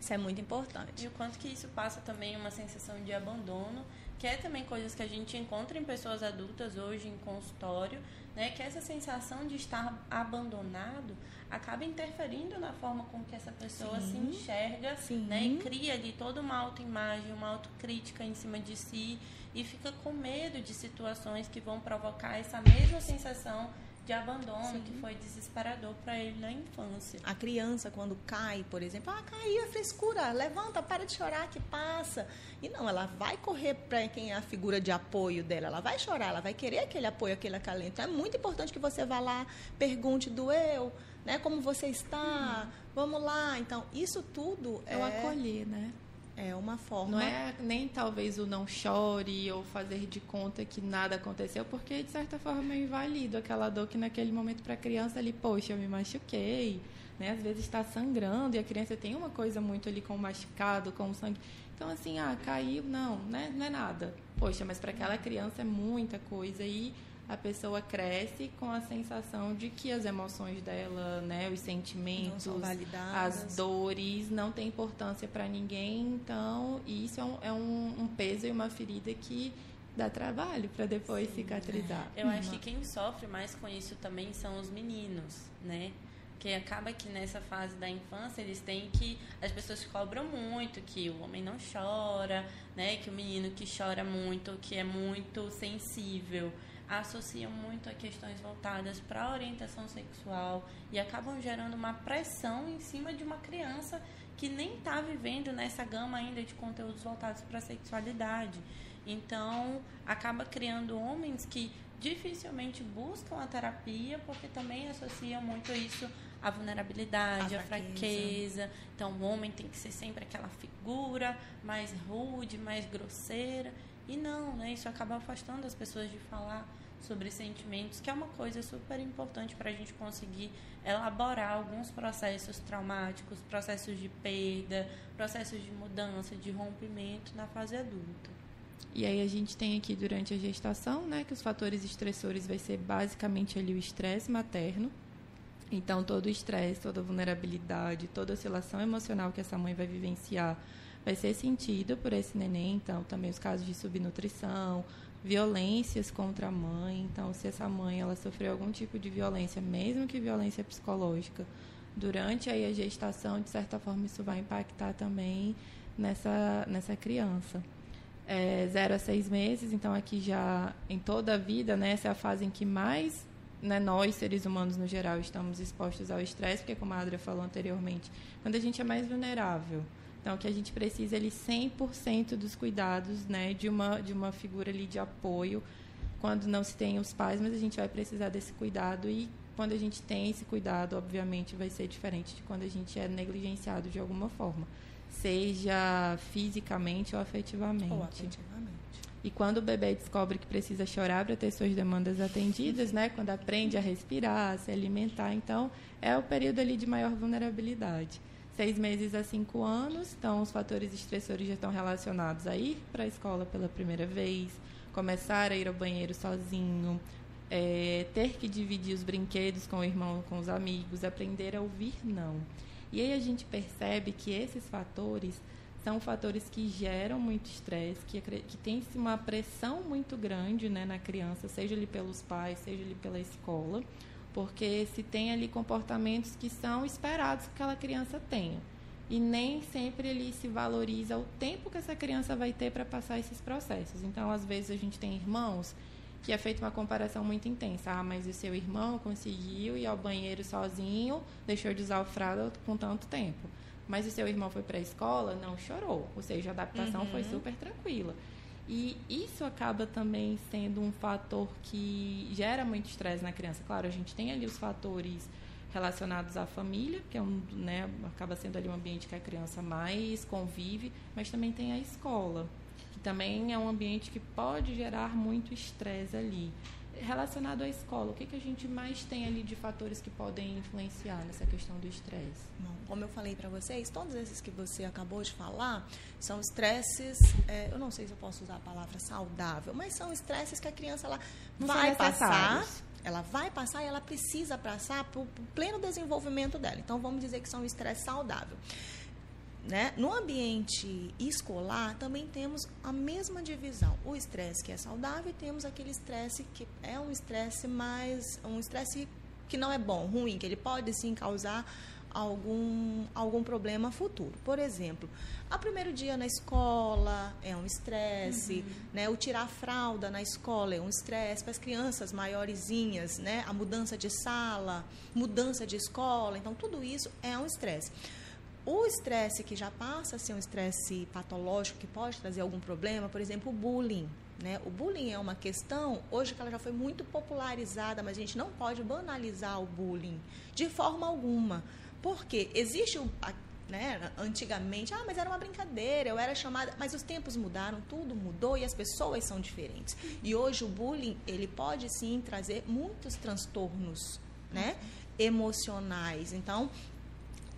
Isso é muito importante. E o quanto que isso passa também uma sensação de abandono, que é também coisas que a gente encontra em pessoas adultas hoje em consultório, né? Que essa sensação de estar abandonado acaba interferindo na forma com que essa pessoa sim, se enxerga, sim. né? E cria ali toda uma autoimagem, uma autocrítica em cima de si e fica com medo de situações que vão provocar essa mesma sensação de abandono Sim. que foi desesperador para ele na infância. A criança quando cai, por exemplo, ah, caiu, é frescura, levanta, para de chorar que passa. E não, ela vai correr para quem é a figura de apoio dela, ela vai chorar, ela vai querer aquele apoio, aquele acalento. Então, é muito importante que você vá lá, pergunte doeu, né, como você está? Hum. Vamos lá. Então, isso tudo é, é o acolher, né? É uma forma. Não é nem talvez o não chore ou fazer de conta que nada aconteceu, porque de certa forma eu invalido aquela dor que naquele momento para a criança ali, poxa, eu me machuquei, né? Às vezes está sangrando e a criança tem uma coisa muito ali com o machucado, com o sangue. Então assim, ah, caiu, não, né? Não é nada. Poxa, mas para aquela criança é muita coisa e a pessoa cresce com a sensação de que as emoções dela, né, os sentimentos, as dores não têm importância para ninguém. Então, isso é, um, é um, um, peso e uma ferida que dá trabalho para depois Sim, cicatrizar. Eu acho que quem sofre mais com isso também são os meninos, né? que acaba que nessa fase da infância eles têm que as pessoas cobram muito que o homem não chora, né, que o menino que chora muito, que é muito sensível, associam muito a questões voltadas para a orientação sexual e acabam gerando uma pressão em cima de uma criança que nem está vivendo nessa gama ainda de conteúdos voltados para a sexualidade. Então, acaba criando homens que dificilmente buscam a terapia porque também associam muito isso à vulnerabilidade, à fraqueza. fraqueza. Então, o homem tem que ser sempre aquela figura mais rude, mais grosseira. E não, né? Isso acaba afastando as pessoas de falar sobre sentimentos, que é uma coisa super importante para a gente conseguir elaborar alguns processos traumáticos, processos de perda, processos de mudança, de rompimento na fase adulta. E aí a gente tem aqui durante a gestação, né, que os fatores estressores vai ser basicamente ali o estresse materno. Então todo o estresse, toda a vulnerabilidade, toda a oscilação emocional que essa mãe vai vivenciar vai ser sentido por esse neném, então também os casos de subnutrição, violências contra a mãe. Então, se essa mãe ela sofreu algum tipo de violência, mesmo que violência psicológica, durante aí a gestação, de certa forma, isso vai impactar também nessa, nessa criança. É, zero a seis meses, então aqui já em toda a vida, né, essa é a fase em que mais né, nós, seres humanos no geral, estamos expostos ao estresse, porque como a Adria falou anteriormente, quando a gente é mais vulnerável, Então, que a gente precisa ali 100% dos cuidados, né, de uma de uma figura ali de apoio quando não se tem os pais, mas a gente vai precisar desse cuidado e quando a gente tem esse cuidado, obviamente vai ser diferente de quando a gente é negligenciado de alguma forma, seja fisicamente ou afetivamente. Ou afetivamente. E quando o bebê descobre que precisa chorar para ter suas demandas atendidas, né? Quando aprende a respirar, a se alimentar, então é o período ali de maior vulnerabilidade seis meses a cinco anos. Então, os fatores estressores já estão relacionados a ir para a escola pela primeira vez, começar a ir ao banheiro sozinho, é, ter que dividir os brinquedos com o irmão, com os amigos, aprender a ouvir não. E aí a gente percebe que esses fatores são fatores que geram muito estresse, que, que tem uma pressão muito grande né, na criança, seja ali pelos pais, seja ali pela escola porque se tem ali comportamentos que são esperados que aquela criança tenha. E nem sempre ele se valoriza o tempo que essa criança vai ter para passar esses processos. Então, às vezes, a gente tem irmãos que é feita uma comparação muito intensa. Ah, mas o seu irmão conseguiu ir ao banheiro sozinho, deixou de usar o fralda com tanto tempo. Mas o seu irmão foi para a escola, não chorou. Ou seja, a adaptação uhum. foi super tranquila. E isso acaba também sendo um fator que gera muito estresse na criança. Claro, a gente tem ali os fatores relacionados à família, que é um, né, acaba sendo ali um ambiente que a criança mais convive, mas também tem a escola, que também é um ambiente que pode gerar muito estresse ali relacionado à escola, o que, que a gente mais tem ali de fatores que podem influenciar nessa questão do estresse? Como eu falei para vocês, todos esses que você acabou de falar são estresses, é, eu não sei se eu posso usar a palavra saudável, mas são estresses que a criança ela vai passar, ela vai passar e ela precisa passar para o pleno desenvolvimento dela. Então, vamos dizer que são estresse saudável. Né? No ambiente escolar, também temos a mesma divisão. O estresse que é saudável e temos aquele estresse que é um estresse mais. um estresse que não é bom, ruim, que ele pode sim causar algum, algum problema futuro. Por exemplo, o primeiro dia na escola é um estresse, uhum. né? O tirar a fralda na escola é um estresse para as crianças maiorzinhas, né? A mudança de sala, mudança de escola, então tudo isso é um estresse. O estresse que já passa a ser um estresse patológico, que pode trazer algum problema, por exemplo, o bullying. Né? O bullying é uma questão, hoje que ela já foi muito popularizada, mas a gente não pode banalizar o bullying de forma alguma. Porque existe o, né, antigamente, ah, mas era uma brincadeira, eu era chamada, mas os tempos mudaram, tudo mudou e as pessoas são diferentes. E hoje o bullying, ele pode sim trazer muitos transtornos, né, emocionais. Então,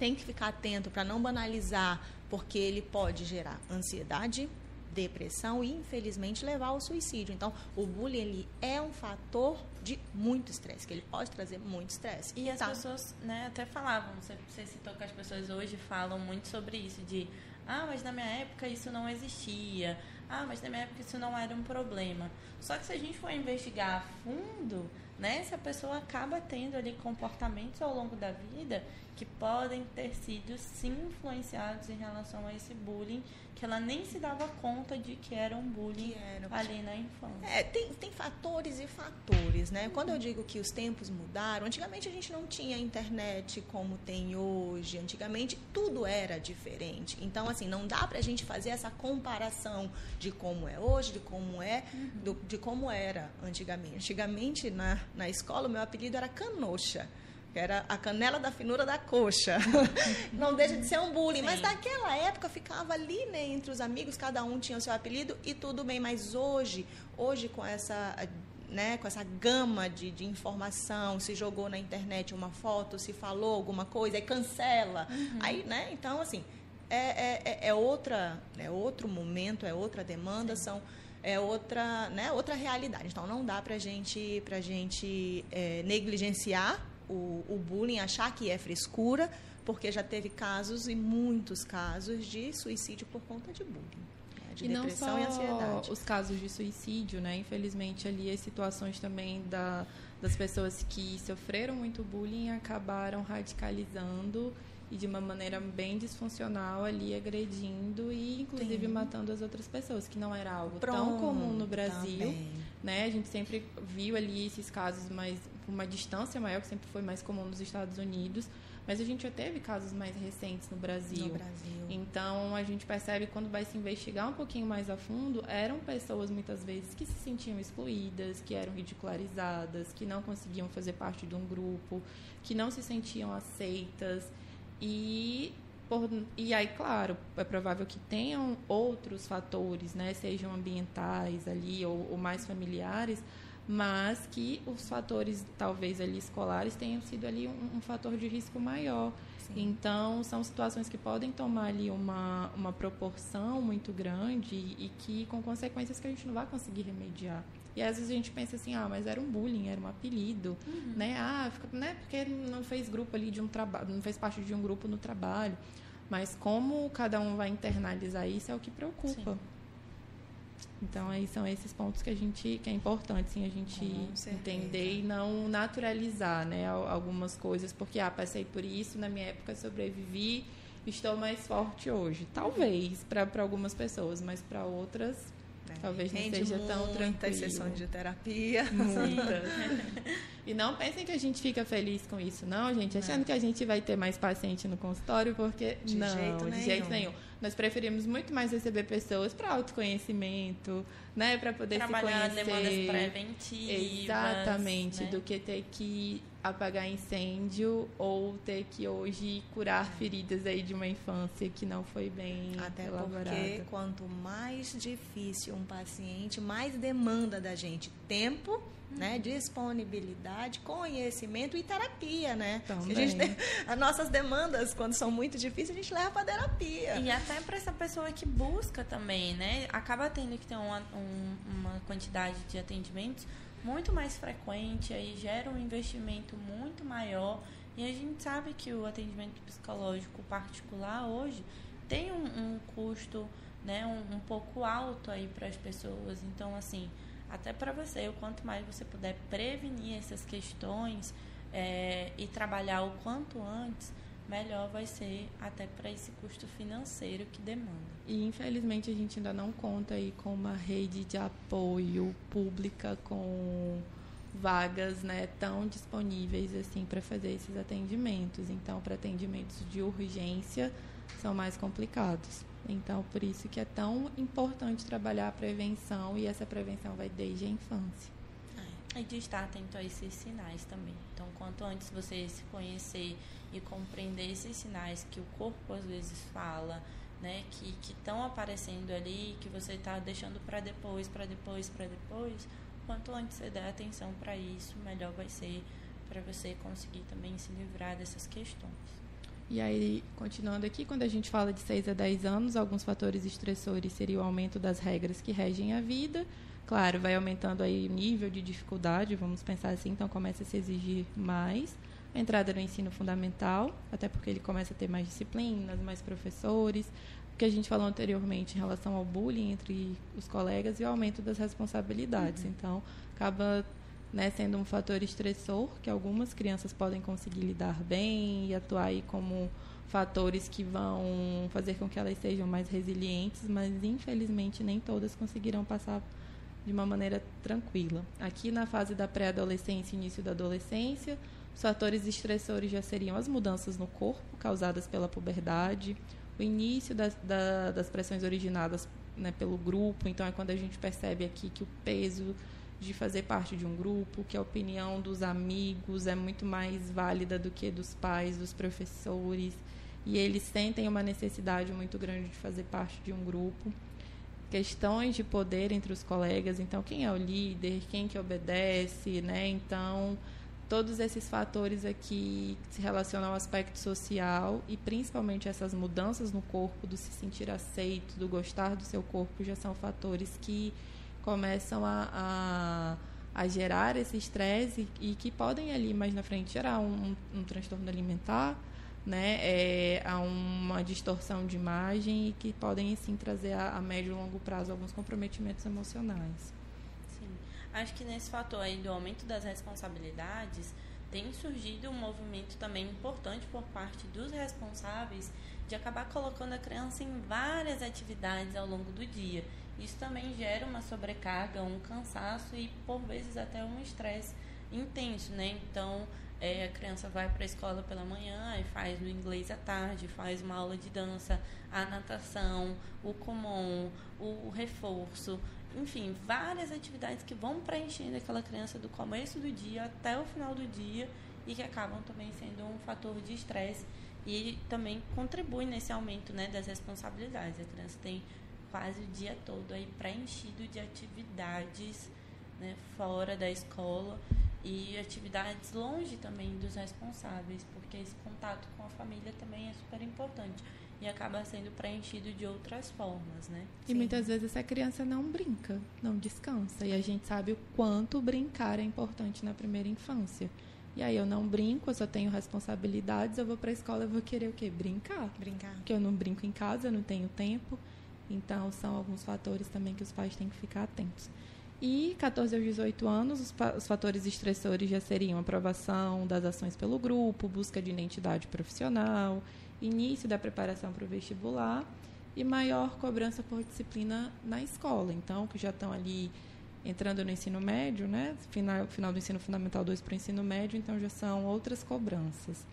tem que ficar atento para não banalizar, porque ele pode gerar ansiedade, depressão e, infelizmente, levar ao suicídio. Então, o bullying ele é um fator de muito estresse, que ele pode trazer muito estresse. E as tá. pessoas né, até falavam, você, você citou que as pessoas hoje falam muito sobre isso, de ah, mas na minha época isso não existia, ah, mas na minha época isso não era um problema. Só que se a gente for investigar a fundo, né, se a pessoa acaba tendo ali comportamentos ao longo da vida que podem ter sido sim influenciados em relação a esse bullying, que ela nem se dava conta de que era um bullying era. ali na infância. É, tem, tem fatores e fatores, né? Uhum. Quando eu digo que os tempos mudaram, antigamente a gente não tinha internet como tem hoje, antigamente tudo era diferente. Então, assim, não dá pra gente fazer essa comparação de como é hoje, de como é, uhum. do, de como era antigamente. Antigamente, na, na escola, o meu apelido era Canoxa que era a canela da finura da coxa. Não deixa de ser um bullying. Sim. Mas naquela época ficava ali, né, entre os amigos, cada um tinha o seu apelido e tudo bem. Mas hoje, hoje com essa né, com essa gama de, de informação, se jogou na internet uma foto, se falou alguma coisa, aí cancela. Uhum. Aí, né? Então, assim, é, é, é, é outra, é outro momento, é outra demanda, Sim. são é outra, né, outra realidade. Então, não dá para gente, a gente é, negligenciar o, o bullying, achar que é frescura, porque já teve casos e muitos casos de suicídio por conta de bullying. Né? De e depressão não só e ansiedade. os casos de suicídio, né? Infelizmente, ali as situações também da, das pessoas que sofreram muito bullying acabaram radicalizando e de uma maneira bem disfuncional ali agredindo e inclusive Sim. matando as outras pessoas, que não era algo Pronto, tão comum no Brasil, também. né? A gente sempre viu ali esses casos mais com uma distância maior, que sempre foi mais comum nos Estados Unidos, mas a gente já teve casos mais recentes no Brasil. No Brasil. Então a gente percebe quando vai se investigar um pouquinho mais a fundo, eram pessoas muitas vezes que se sentiam excluídas, que eram ridicularizadas, que não conseguiam fazer parte de um grupo, que não se sentiam aceitas. E por, e aí, claro, é provável que tenham outros fatores, né, sejam ambientais ali ou, ou mais familiares, mas que os fatores, talvez ali escolares, tenham sido ali um, um fator de risco maior. Sim. Então, são situações que podem tomar ali uma, uma proporção muito grande e, e que com consequências que a gente não vai conseguir remediar. E às vezes a gente pensa assim, ah, mas era um bullying, era um apelido, uhum. né? Ah, né? porque não fez grupo ali de um trabalho, não fez parte de um grupo no trabalho. Mas como cada um vai internalizar isso é o que preocupa. Sim. Então aí são esses pontos que a gente que é importante sim, a gente entender e não naturalizar, né, algumas coisas, porque ah, passei por isso, na minha época sobrevivi, estou mais forte hoje. Talvez para algumas pessoas, mas para outras é. Talvez não Rende seja tão tranquilo. Muitas sessões de terapia. Muitas. e não pensem que a gente fica feliz com isso, não, gente. Achando não. que a gente vai ter mais paciente no consultório, porque de não, jeito de nenhum. jeito nenhum. Nós preferimos muito mais receber pessoas para autoconhecimento, né, para poder Trabalhar se conhecer. demandas preventivas. Exatamente, né? do que ter que apagar incêndio ou ter que hoje curar feridas aí de uma infância que não foi bem Até elaborada. porque quanto mais difícil um paciente, mais demanda da gente tempo, né, disponibilidade, conhecimento e terapia, né? Também. A gente, as nossas demandas quando são muito difíceis, a gente leva para terapia. E até para essa pessoa que busca também, né? Acaba tendo que ter uma, um, uma quantidade de atendimentos muito mais frequente, aí gera um investimento muito maior. E a gente sabe que o atendimento psicológico particular hoje tem um, um custo né, um, um, pouco alto aí para as pessoas. Então, assim, até para você, o quanto mais você puder prevenir essas questões é, e trabalhar o quanto antes, melhor vai ser até para esse custo financeiro que demanda. E infelizmente a gente ainda não conta aí com uma rede de apoio pública com vagas né, tão disponíveis assim para fazer esses atendimentos. Então, para atendimentos de urgência são mais complicados. Então, por isso que é tão importante trabalhar a prevenção e essa prevenção vai desde a infância. É, e de estar atento a esses sinais também. Então, quanto antes você se conhecer e compreender esses sinais que o corpo às vezes fala, né, que estão aparecendo ali, que você está deixando para depois, para depois, para depois, quanto antes você der atenção para isso, melhor vai ser para você conseguir também se livrar dessas questões. E aí, continuando aqui, quando a gente fala de 6 a 10 anos, alguns fatores estressores seriam o aumento das regras que regem a vida. Claro, vai aumentando aí o nível de dificuldade, vamos pensar assim, então começa a se exigir mais a entrada no ensino fundamental, até porque ele começa a ter mais disciplinas, mais professores, o que a gente falou anteriormente em relação ao bullying entre os colegas e o aumento das responsabilidades. Uhum. Então, acaba né, sendo um fator estressor que algumas crianças podem conseguir lidar bem e atuar aí como fatores que vão fazer com que elas sejam mais resilientes, mas infelizmente nem todas conseguirão passar de uma maneira tranquila. Aqui na fase da pré-adolescência e início da adolescência, os fatores estressores já seriam as mudanças no corpo causadas pela puberdade, o início das, da, das pressões originadas né, pelo grupo. Então, é quando a gente percebe aqui que o peso de fazer parte de um grupo, que a opinião dos amigos é muito mais válida do que dos pais, dos professores, e eles sentem uma necessidade muito grande de fazer parte de um grupo. Questões de poder entre os colegas, então quem é o líder, quem que obedece, né? Então, todos esses fatores aqui se relacionam ao aspecto social e principalmente essas mudanças no corpo, do se sentir aceito, do gostar do seu corpo, já são fatores que começam a, a, a gerar esse estresse e, que podem ali mais na frente gerar um, um, um transtorno alimentar, né, é, a uma distorção de imagem e que podem sim trazer a, a médio e longo prazo alguns comprometimentos emocionais. Acho que nesse fator aí do aumento das responsabilidades, tem surgido um movimento também importante por parte dos responsáveis de acabar colocando a criança em várias atividades ao longo do dia. Isso também gera uma sobrecarga, um cansaço e por vezes até um estresse intenso, né? Então, é, a criança vai para a escola pela manhã e faz o inglês à tarde, faz uma aula de dança, a natação, o comum, o reforço, enfim, várias atividades que vão preenchendo aquela criança do começo do dia até o final do dia e que acabam também sendo um fator de estresse e também contribui nesse aumento né, das responsabilidades. A criança tem quase o dia todo aí preenchido de atividades né, fora da escola e atividades longe também dos responsáveis, porque esse contato com a família também é super importante e acaba sendo preenchido de outras formas, né? E Sim. muitas vezes essa criança não brinca, não descansa, e a gente sabe o quanto brincar é importante na primeira infância. E aí eu não brinco, eu só tenho responsabilidades, eu vou para a escola, eu vou querer o quê? Brincar. Brincar. Porque eu não brinco em casa, eu não tenho tempo. Então são alguns fatores também que os pais têm que ficar atentos. E 14 aos 18 anos, os, os fatores estressores já seriam aprovação das ações pelo grupo, busca de identidade profissional, início da preparação para o vestibular e maior cobrança por disciplina na escola. Então, que já estão ali entrando no ensino médio, né? Final, final do ensino fundamental 2 para o ensino médio, então já são outras cobranças.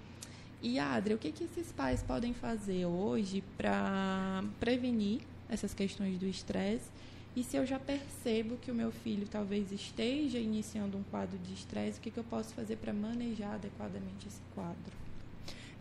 E, Adri, o que, que esses pais podem fazer hoje para prevenir essas questões do estresse e se eu já percebo que o meu filho talvez esteja iniciando um quadro de estresse, o que, que eu posso fazer para manejar adequadamente esse quadro?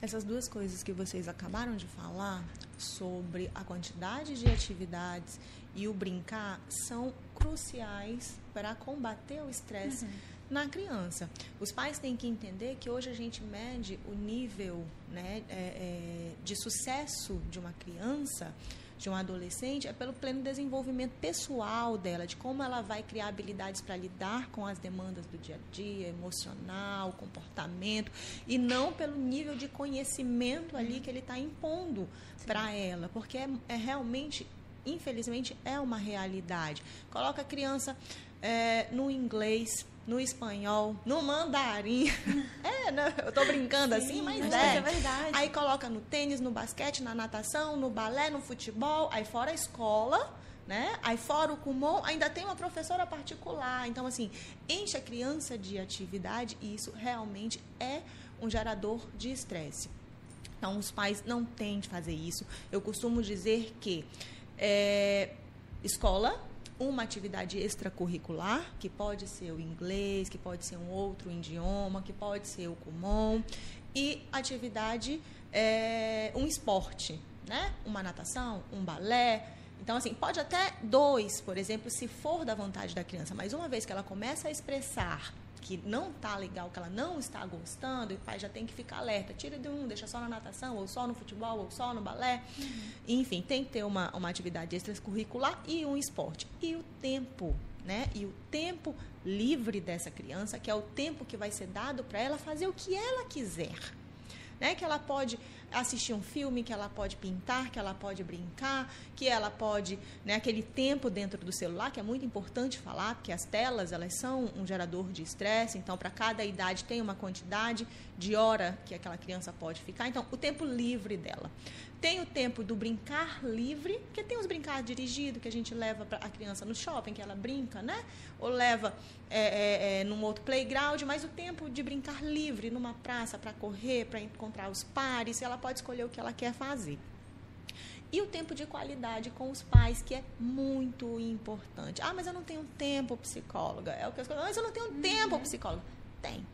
Essas duas coisas que vocês acabaram de falar sobre a quantidade de atividades e o brincar são cruciais para combater o estresse uhum. na criança. Os pais têm que entender que hoje a gente mede o nível né, é, é, de sucesso de uma criança de um adolescente é pelo pleno desenvolvimento pessoal dela, de como ela vai criar habilidades para lidar com as demandas do dia a dia, emocional, comportamento, e não pelo nível de conhecimento ali que ele está impondo para ela, porque é, é realmente infelizmente é uma realidade. Coloca a criança é, no inglês no espanhol, no mandarim. é, né? eu tô brincando Sim, assim, mas é. é verdade. Aí coloca no tênis, no basquete, na natação, no balé, no futebol, aí fora a escola, né? Aí fora o Kumon, ainda tem uma professora particular. Então, assim, enche a criança de atividade e isso realmente é um gerador de estresse. Então, os pais não têm de fazer isso. Eu costumo dizer que é, escola uma atividade extracurricular, que pode ser o inglês, que pode ser um outro idioma, que pode ser o comum, e atividade, é, um esporte, né? Uma natação, um balé. Então, assim, pode até dois, por exemplo, se for da vontade da criança, mas uma vez que ela começa a expressar que não está legal, que ela não está gostando, e o pai já tem que ficar alerta. Tira de um, deixa só na natação, ou só no futebol, ou só no balé. Uhum. Enfim, tem que ter uma, uma atividade extracurricular e um esporte. E o tempo, né? E o tempo livre dessa criança, que é o tempo que vai ser dado para ela fazer o que ela quiser. Né? Que ela pode assistir um filme, que ela pode pintar, que ela pode brincar, que ela pode, né, aquele tempo dentro do celular, que é muito importante falar, porque as telas, elas são um gerador de estresse, então para cada idade tem uma quantidade de hora que aquela criança pode ficar, então o tempo livre dela. Tem o tempo do brincar livre, porque tem os brincar dirigido que a gente leva a criança no shopping, que ela brinca, né? Ou leva é, é, é, num outro playground, mas o tempo de brincar livre numa praça para correr, para encontrar os pares, ela pode escolher o que ela quer fazer. E o tempo de qualidade com os pais, que é muito importante. Ah, mas eu não tenho tempo, psicóloga. É o que eu Mas eu não tenho uhum. tempo, psicóloga. Tem.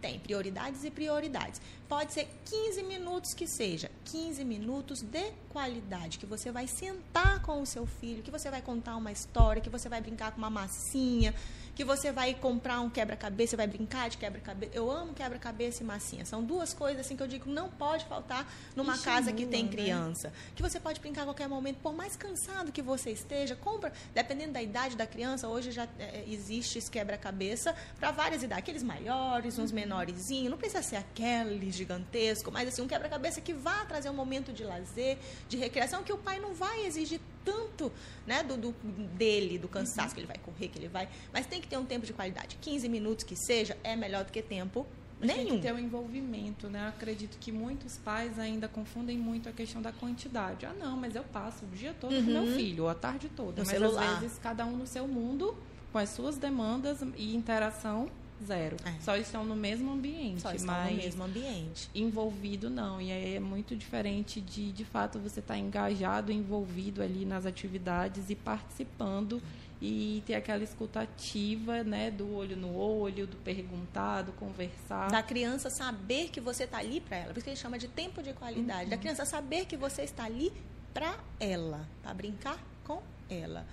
Tem prioridades e prioridades. Pode ser 15 minutos que seja, 15 minutos de qualidade, que você vai sentar com o seu filho, que você vai contar uma história, que você vai brincar com uma massinha, que você vai comprar um quebra-cabeça, vai brincar de quebra-cabeça. Eu amo quebra-cabeça e massinha. São duas coisas assim que eu digo não pode faltar numa casa que tem né? criança. Né? Que você pode brincar a qualquer momento, por mais cansado que você esteja, compra, dependendo da idade da criança, hoje já é, existe esse quebra-cabeça para várias idades, aqueles maiores, uns uhum. menorzinhos, não precisa ser aquele gigantesco, mas assim um quebra-cabeça que vá trazer um momento de lazer, de recreação que o pai não vai exigir tanto, né, do, do dele, do cansaço uhum. que ele vai correr, que ele vai, mas tem que ter um tempo de qualidade. 15 minutos que seja é melhor do que tempo Nenhum. Tem que ter o um envolvimento, né? acredito que muitos pais ainda confundem muito a questão da quantidade. Ah, não, mas eu passo o dia todo uhum. com meu uhum. filho, ou a tarde toda. No mas celular. às vezes cada um no seu mundo, com as suas demandas e interação zero. É. Só estão no mesmo ambiente. Só estão mas no mesmo ambiente. Envolvido não. E aí é muito diferente de, de fato, você estar tá engajado, envolvido ali nas atividades e participando e ter aquela escutativa, né, do olho no olho, do perguntar, do conversar. Da criança saber que você está ali para ela, por isso que ele chama de tempo de qualidade. Uhum. Da criança saber que você está ali para ela, para brincar com ela.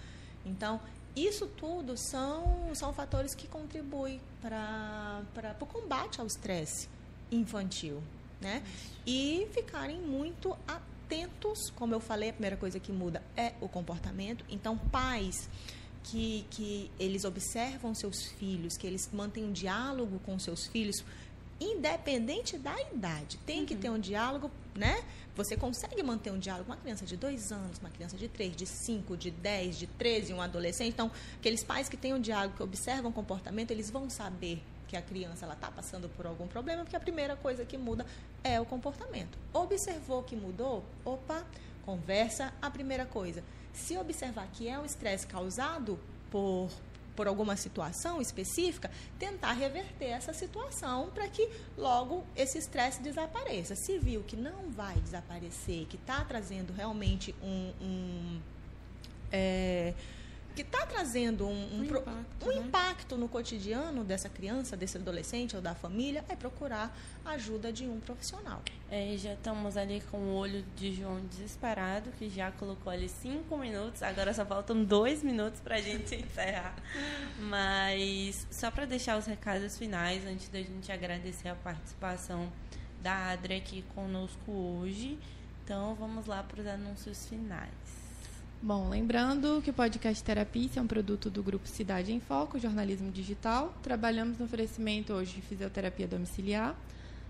Então, isso tudo são, são fatores que contribuem para o combate ao estresse infantil. Né? E ficarem muito atentos, como eu falei, a primeira coisa que muda é o comportamento. Então, pais que, que eles observam seus filhos, que eles mantêm um diálogo com seus filhos, independente da idade. Tem uhum. que ter um diálogo, né? Você consegue manter um diálogo com uma criança de dois anos, uma criança de três, de cinco, de dez, de treze, um adolescente. Então, aqueles pais que têm um diálogo, que observam o comportamento, eles vão saber que a criança ela está passando por algum problema, porque a primeira coisa que muda é o comportamento. Observou que mudou? Opa, conversa. A primeira coisa se observar que é um estresse causado por, por alguma situação específica, tentar reverter essa situação para que logo esse estresse desapareça. Se viu que não vai desaparecer, que está trazendo realmente um, um é, que está trazendo um, um, um, impacto, um né? impacto, no cotidiano dessa criança, desse adolescente ou da família, é procurar a ajuda de um profissional. É, já estamos ali com o olho de João desesperado, que já colocou ali cinco minutos, agora só faltam dois minutos para a gente encerrar. Mas só para deixar os recados finais, antes da gente agradecer a participação da Adri aqui conosco hoje. Então vamos lá para os anúncios finais. Bom, lembrando que o podcast Terapia é um produto do grupo Cidade em Foco, jornalismo digital. Trabalhamos no oferecimento hoje de fisioterapia domiciliar,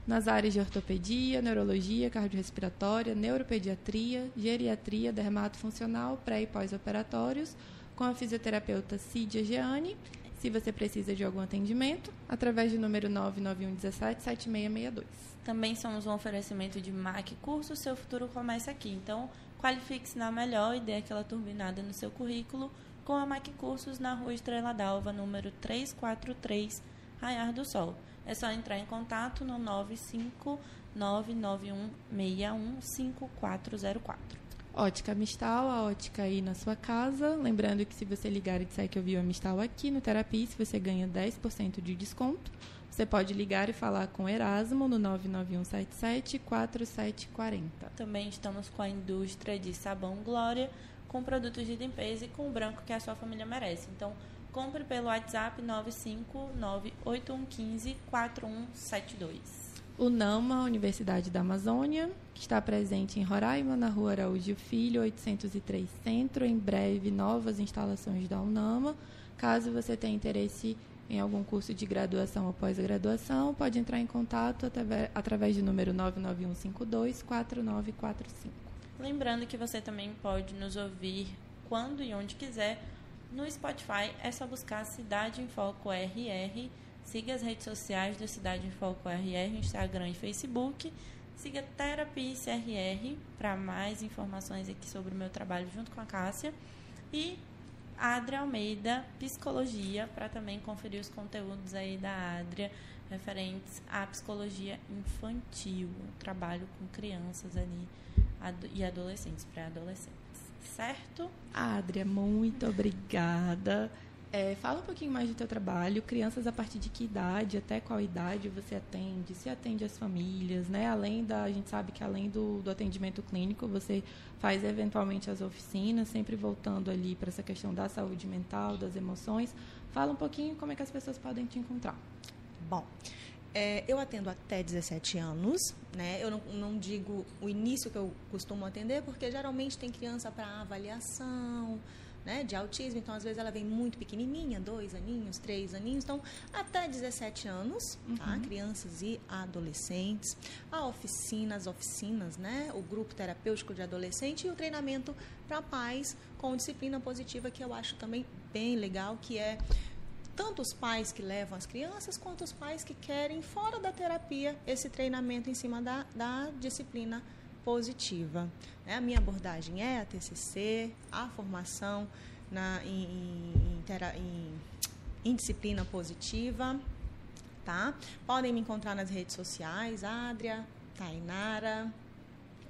nas áreas de ortopedia, neurologia, cardiorrespiratória, neuropediatria, geriatria, dermatofuncional, pré e pós-operatórios, com a fisioterapeuta Cidia Geane. Se você precisa de algum atendimento, através do número 991 17 7662. Também somos um oferecimento de MAC Curso, seu futuro começa aqui. Então, Qualifique-se na melhor e dê aquela turbinada no seu currículo com a MAC Cursos na Rua Estrela d'Alva, número 343, Raiar do Sol. É só entrar em contato no 95991615404. Ótica Mistal, a ótica aí na sua casa. Lembrando que se você ligar e disser que eu vi a Mistal aqui no Terapia, você ganha 10% de desconto. Você pode ligar e falar com Erasmo no 99177 4740. Também estamos com a indústria de sabão Glória, com produtos de limpeza e com o branco que a sua família merece. Então, compre pelo WhatsApp 95981154172. O NAMA, Universidade da Amazônia, que está presente em Roraima, na rua Araújo Filho, 803 Centro. Em breve, novas instalações da UNAMA. Caso você tenha interesse em algum curso de graduação ou pós-graduação, pode entrar em contato através do número 991524945. Lembrando que você também pode nos ouvir quando e onde quiser no Spotify. É só buscar Cidade em Foco RR. Siga as redes sociais do Cidade em Foco RR, Instagram e Facebook. Siga Terapia CRR para mais informações aqui sobre o meu trabalho junto com a Cássia. E Adria Almeida Psicologia, para também conferir os conteúdos aí da Adria referentes à psicologia infantil, trabalho com crianças ali e adolescentes, pré-adolescentes. Certo? Adria, muito obrigada. É, fala um pouquinho mais do teu trabalho, crianças a partir de que idade, até qual idade você atende, se atende as famílias, né? Além da, a gente sabe que além do, do atendimento clínico, você faz eventualmente as oficinas, sempre voltando ali para essa questão da saúde mental, das emoções. Fala um pouquinho como é que as pessoas podem te encontrar. Bom, é, eu atendo até 17 anos, né? Eu não, não, digo o início que eu costumo atender, porque geralmente tem criança para avaliação, né, de autismo, então às vezes ela vem muito pequenininha, dois aninhos, três aninhos, então até 17 anos, tá? uhum. tá? crianças e adolescentes, a oficina, as oficinas, né, o grupo terapêutico de adolescente e o treinamento para pais com disciplina positiva que eu acho também bem legal, que é tanto os pais que levam as crianças, quanto os pais que querem, fora da terapia, esse treinamento em cima da, da disciplina positiva. Né? A minha abordagem é a TCC, a formação na, em, em, em, em disciplina positiva, tá? Podem me encontrar nas redes sociais, Adria, Tainara,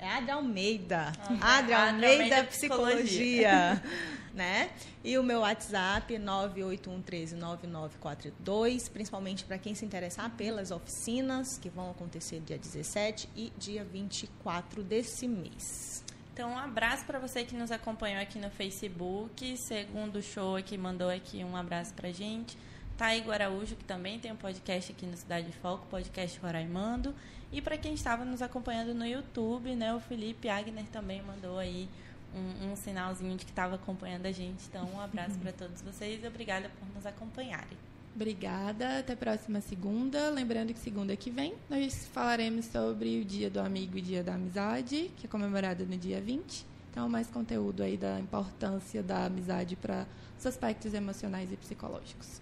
é Adria Almeida. Ah, Almeida, Almeida Psicologia. Psicologia né? E o meu WhatsApp 981139942, principalmente para quem se interessar pelas oficinas que vão acontecer dia 17 e dia 24 desse mês. Então, um abraço para você que nos acompanhou aqui no Facebook. Segundo show aqui mandou aqui um abraço para gente. Taigo Araújo, que também tem um podcast aqui no Cidade de Foco, podcast Roraimando. E para quem estava nos acompanhando no YouTube, né, o Felipe Agner também mandou aí um, um sinalzinho de que estava acompanhando a gente. Então, um abraço para todos vocês e obrigada por nos acompanharem. Obrigada, até a próxima segunda. Lembrando que segunda que vem nós falaremos sobre o Dia do Amigo e Dia da Amizade, que é comemorado no dia 20. Então, mais conteúdo aí da importância da amizade para os aspectos emocionais e psicológicos.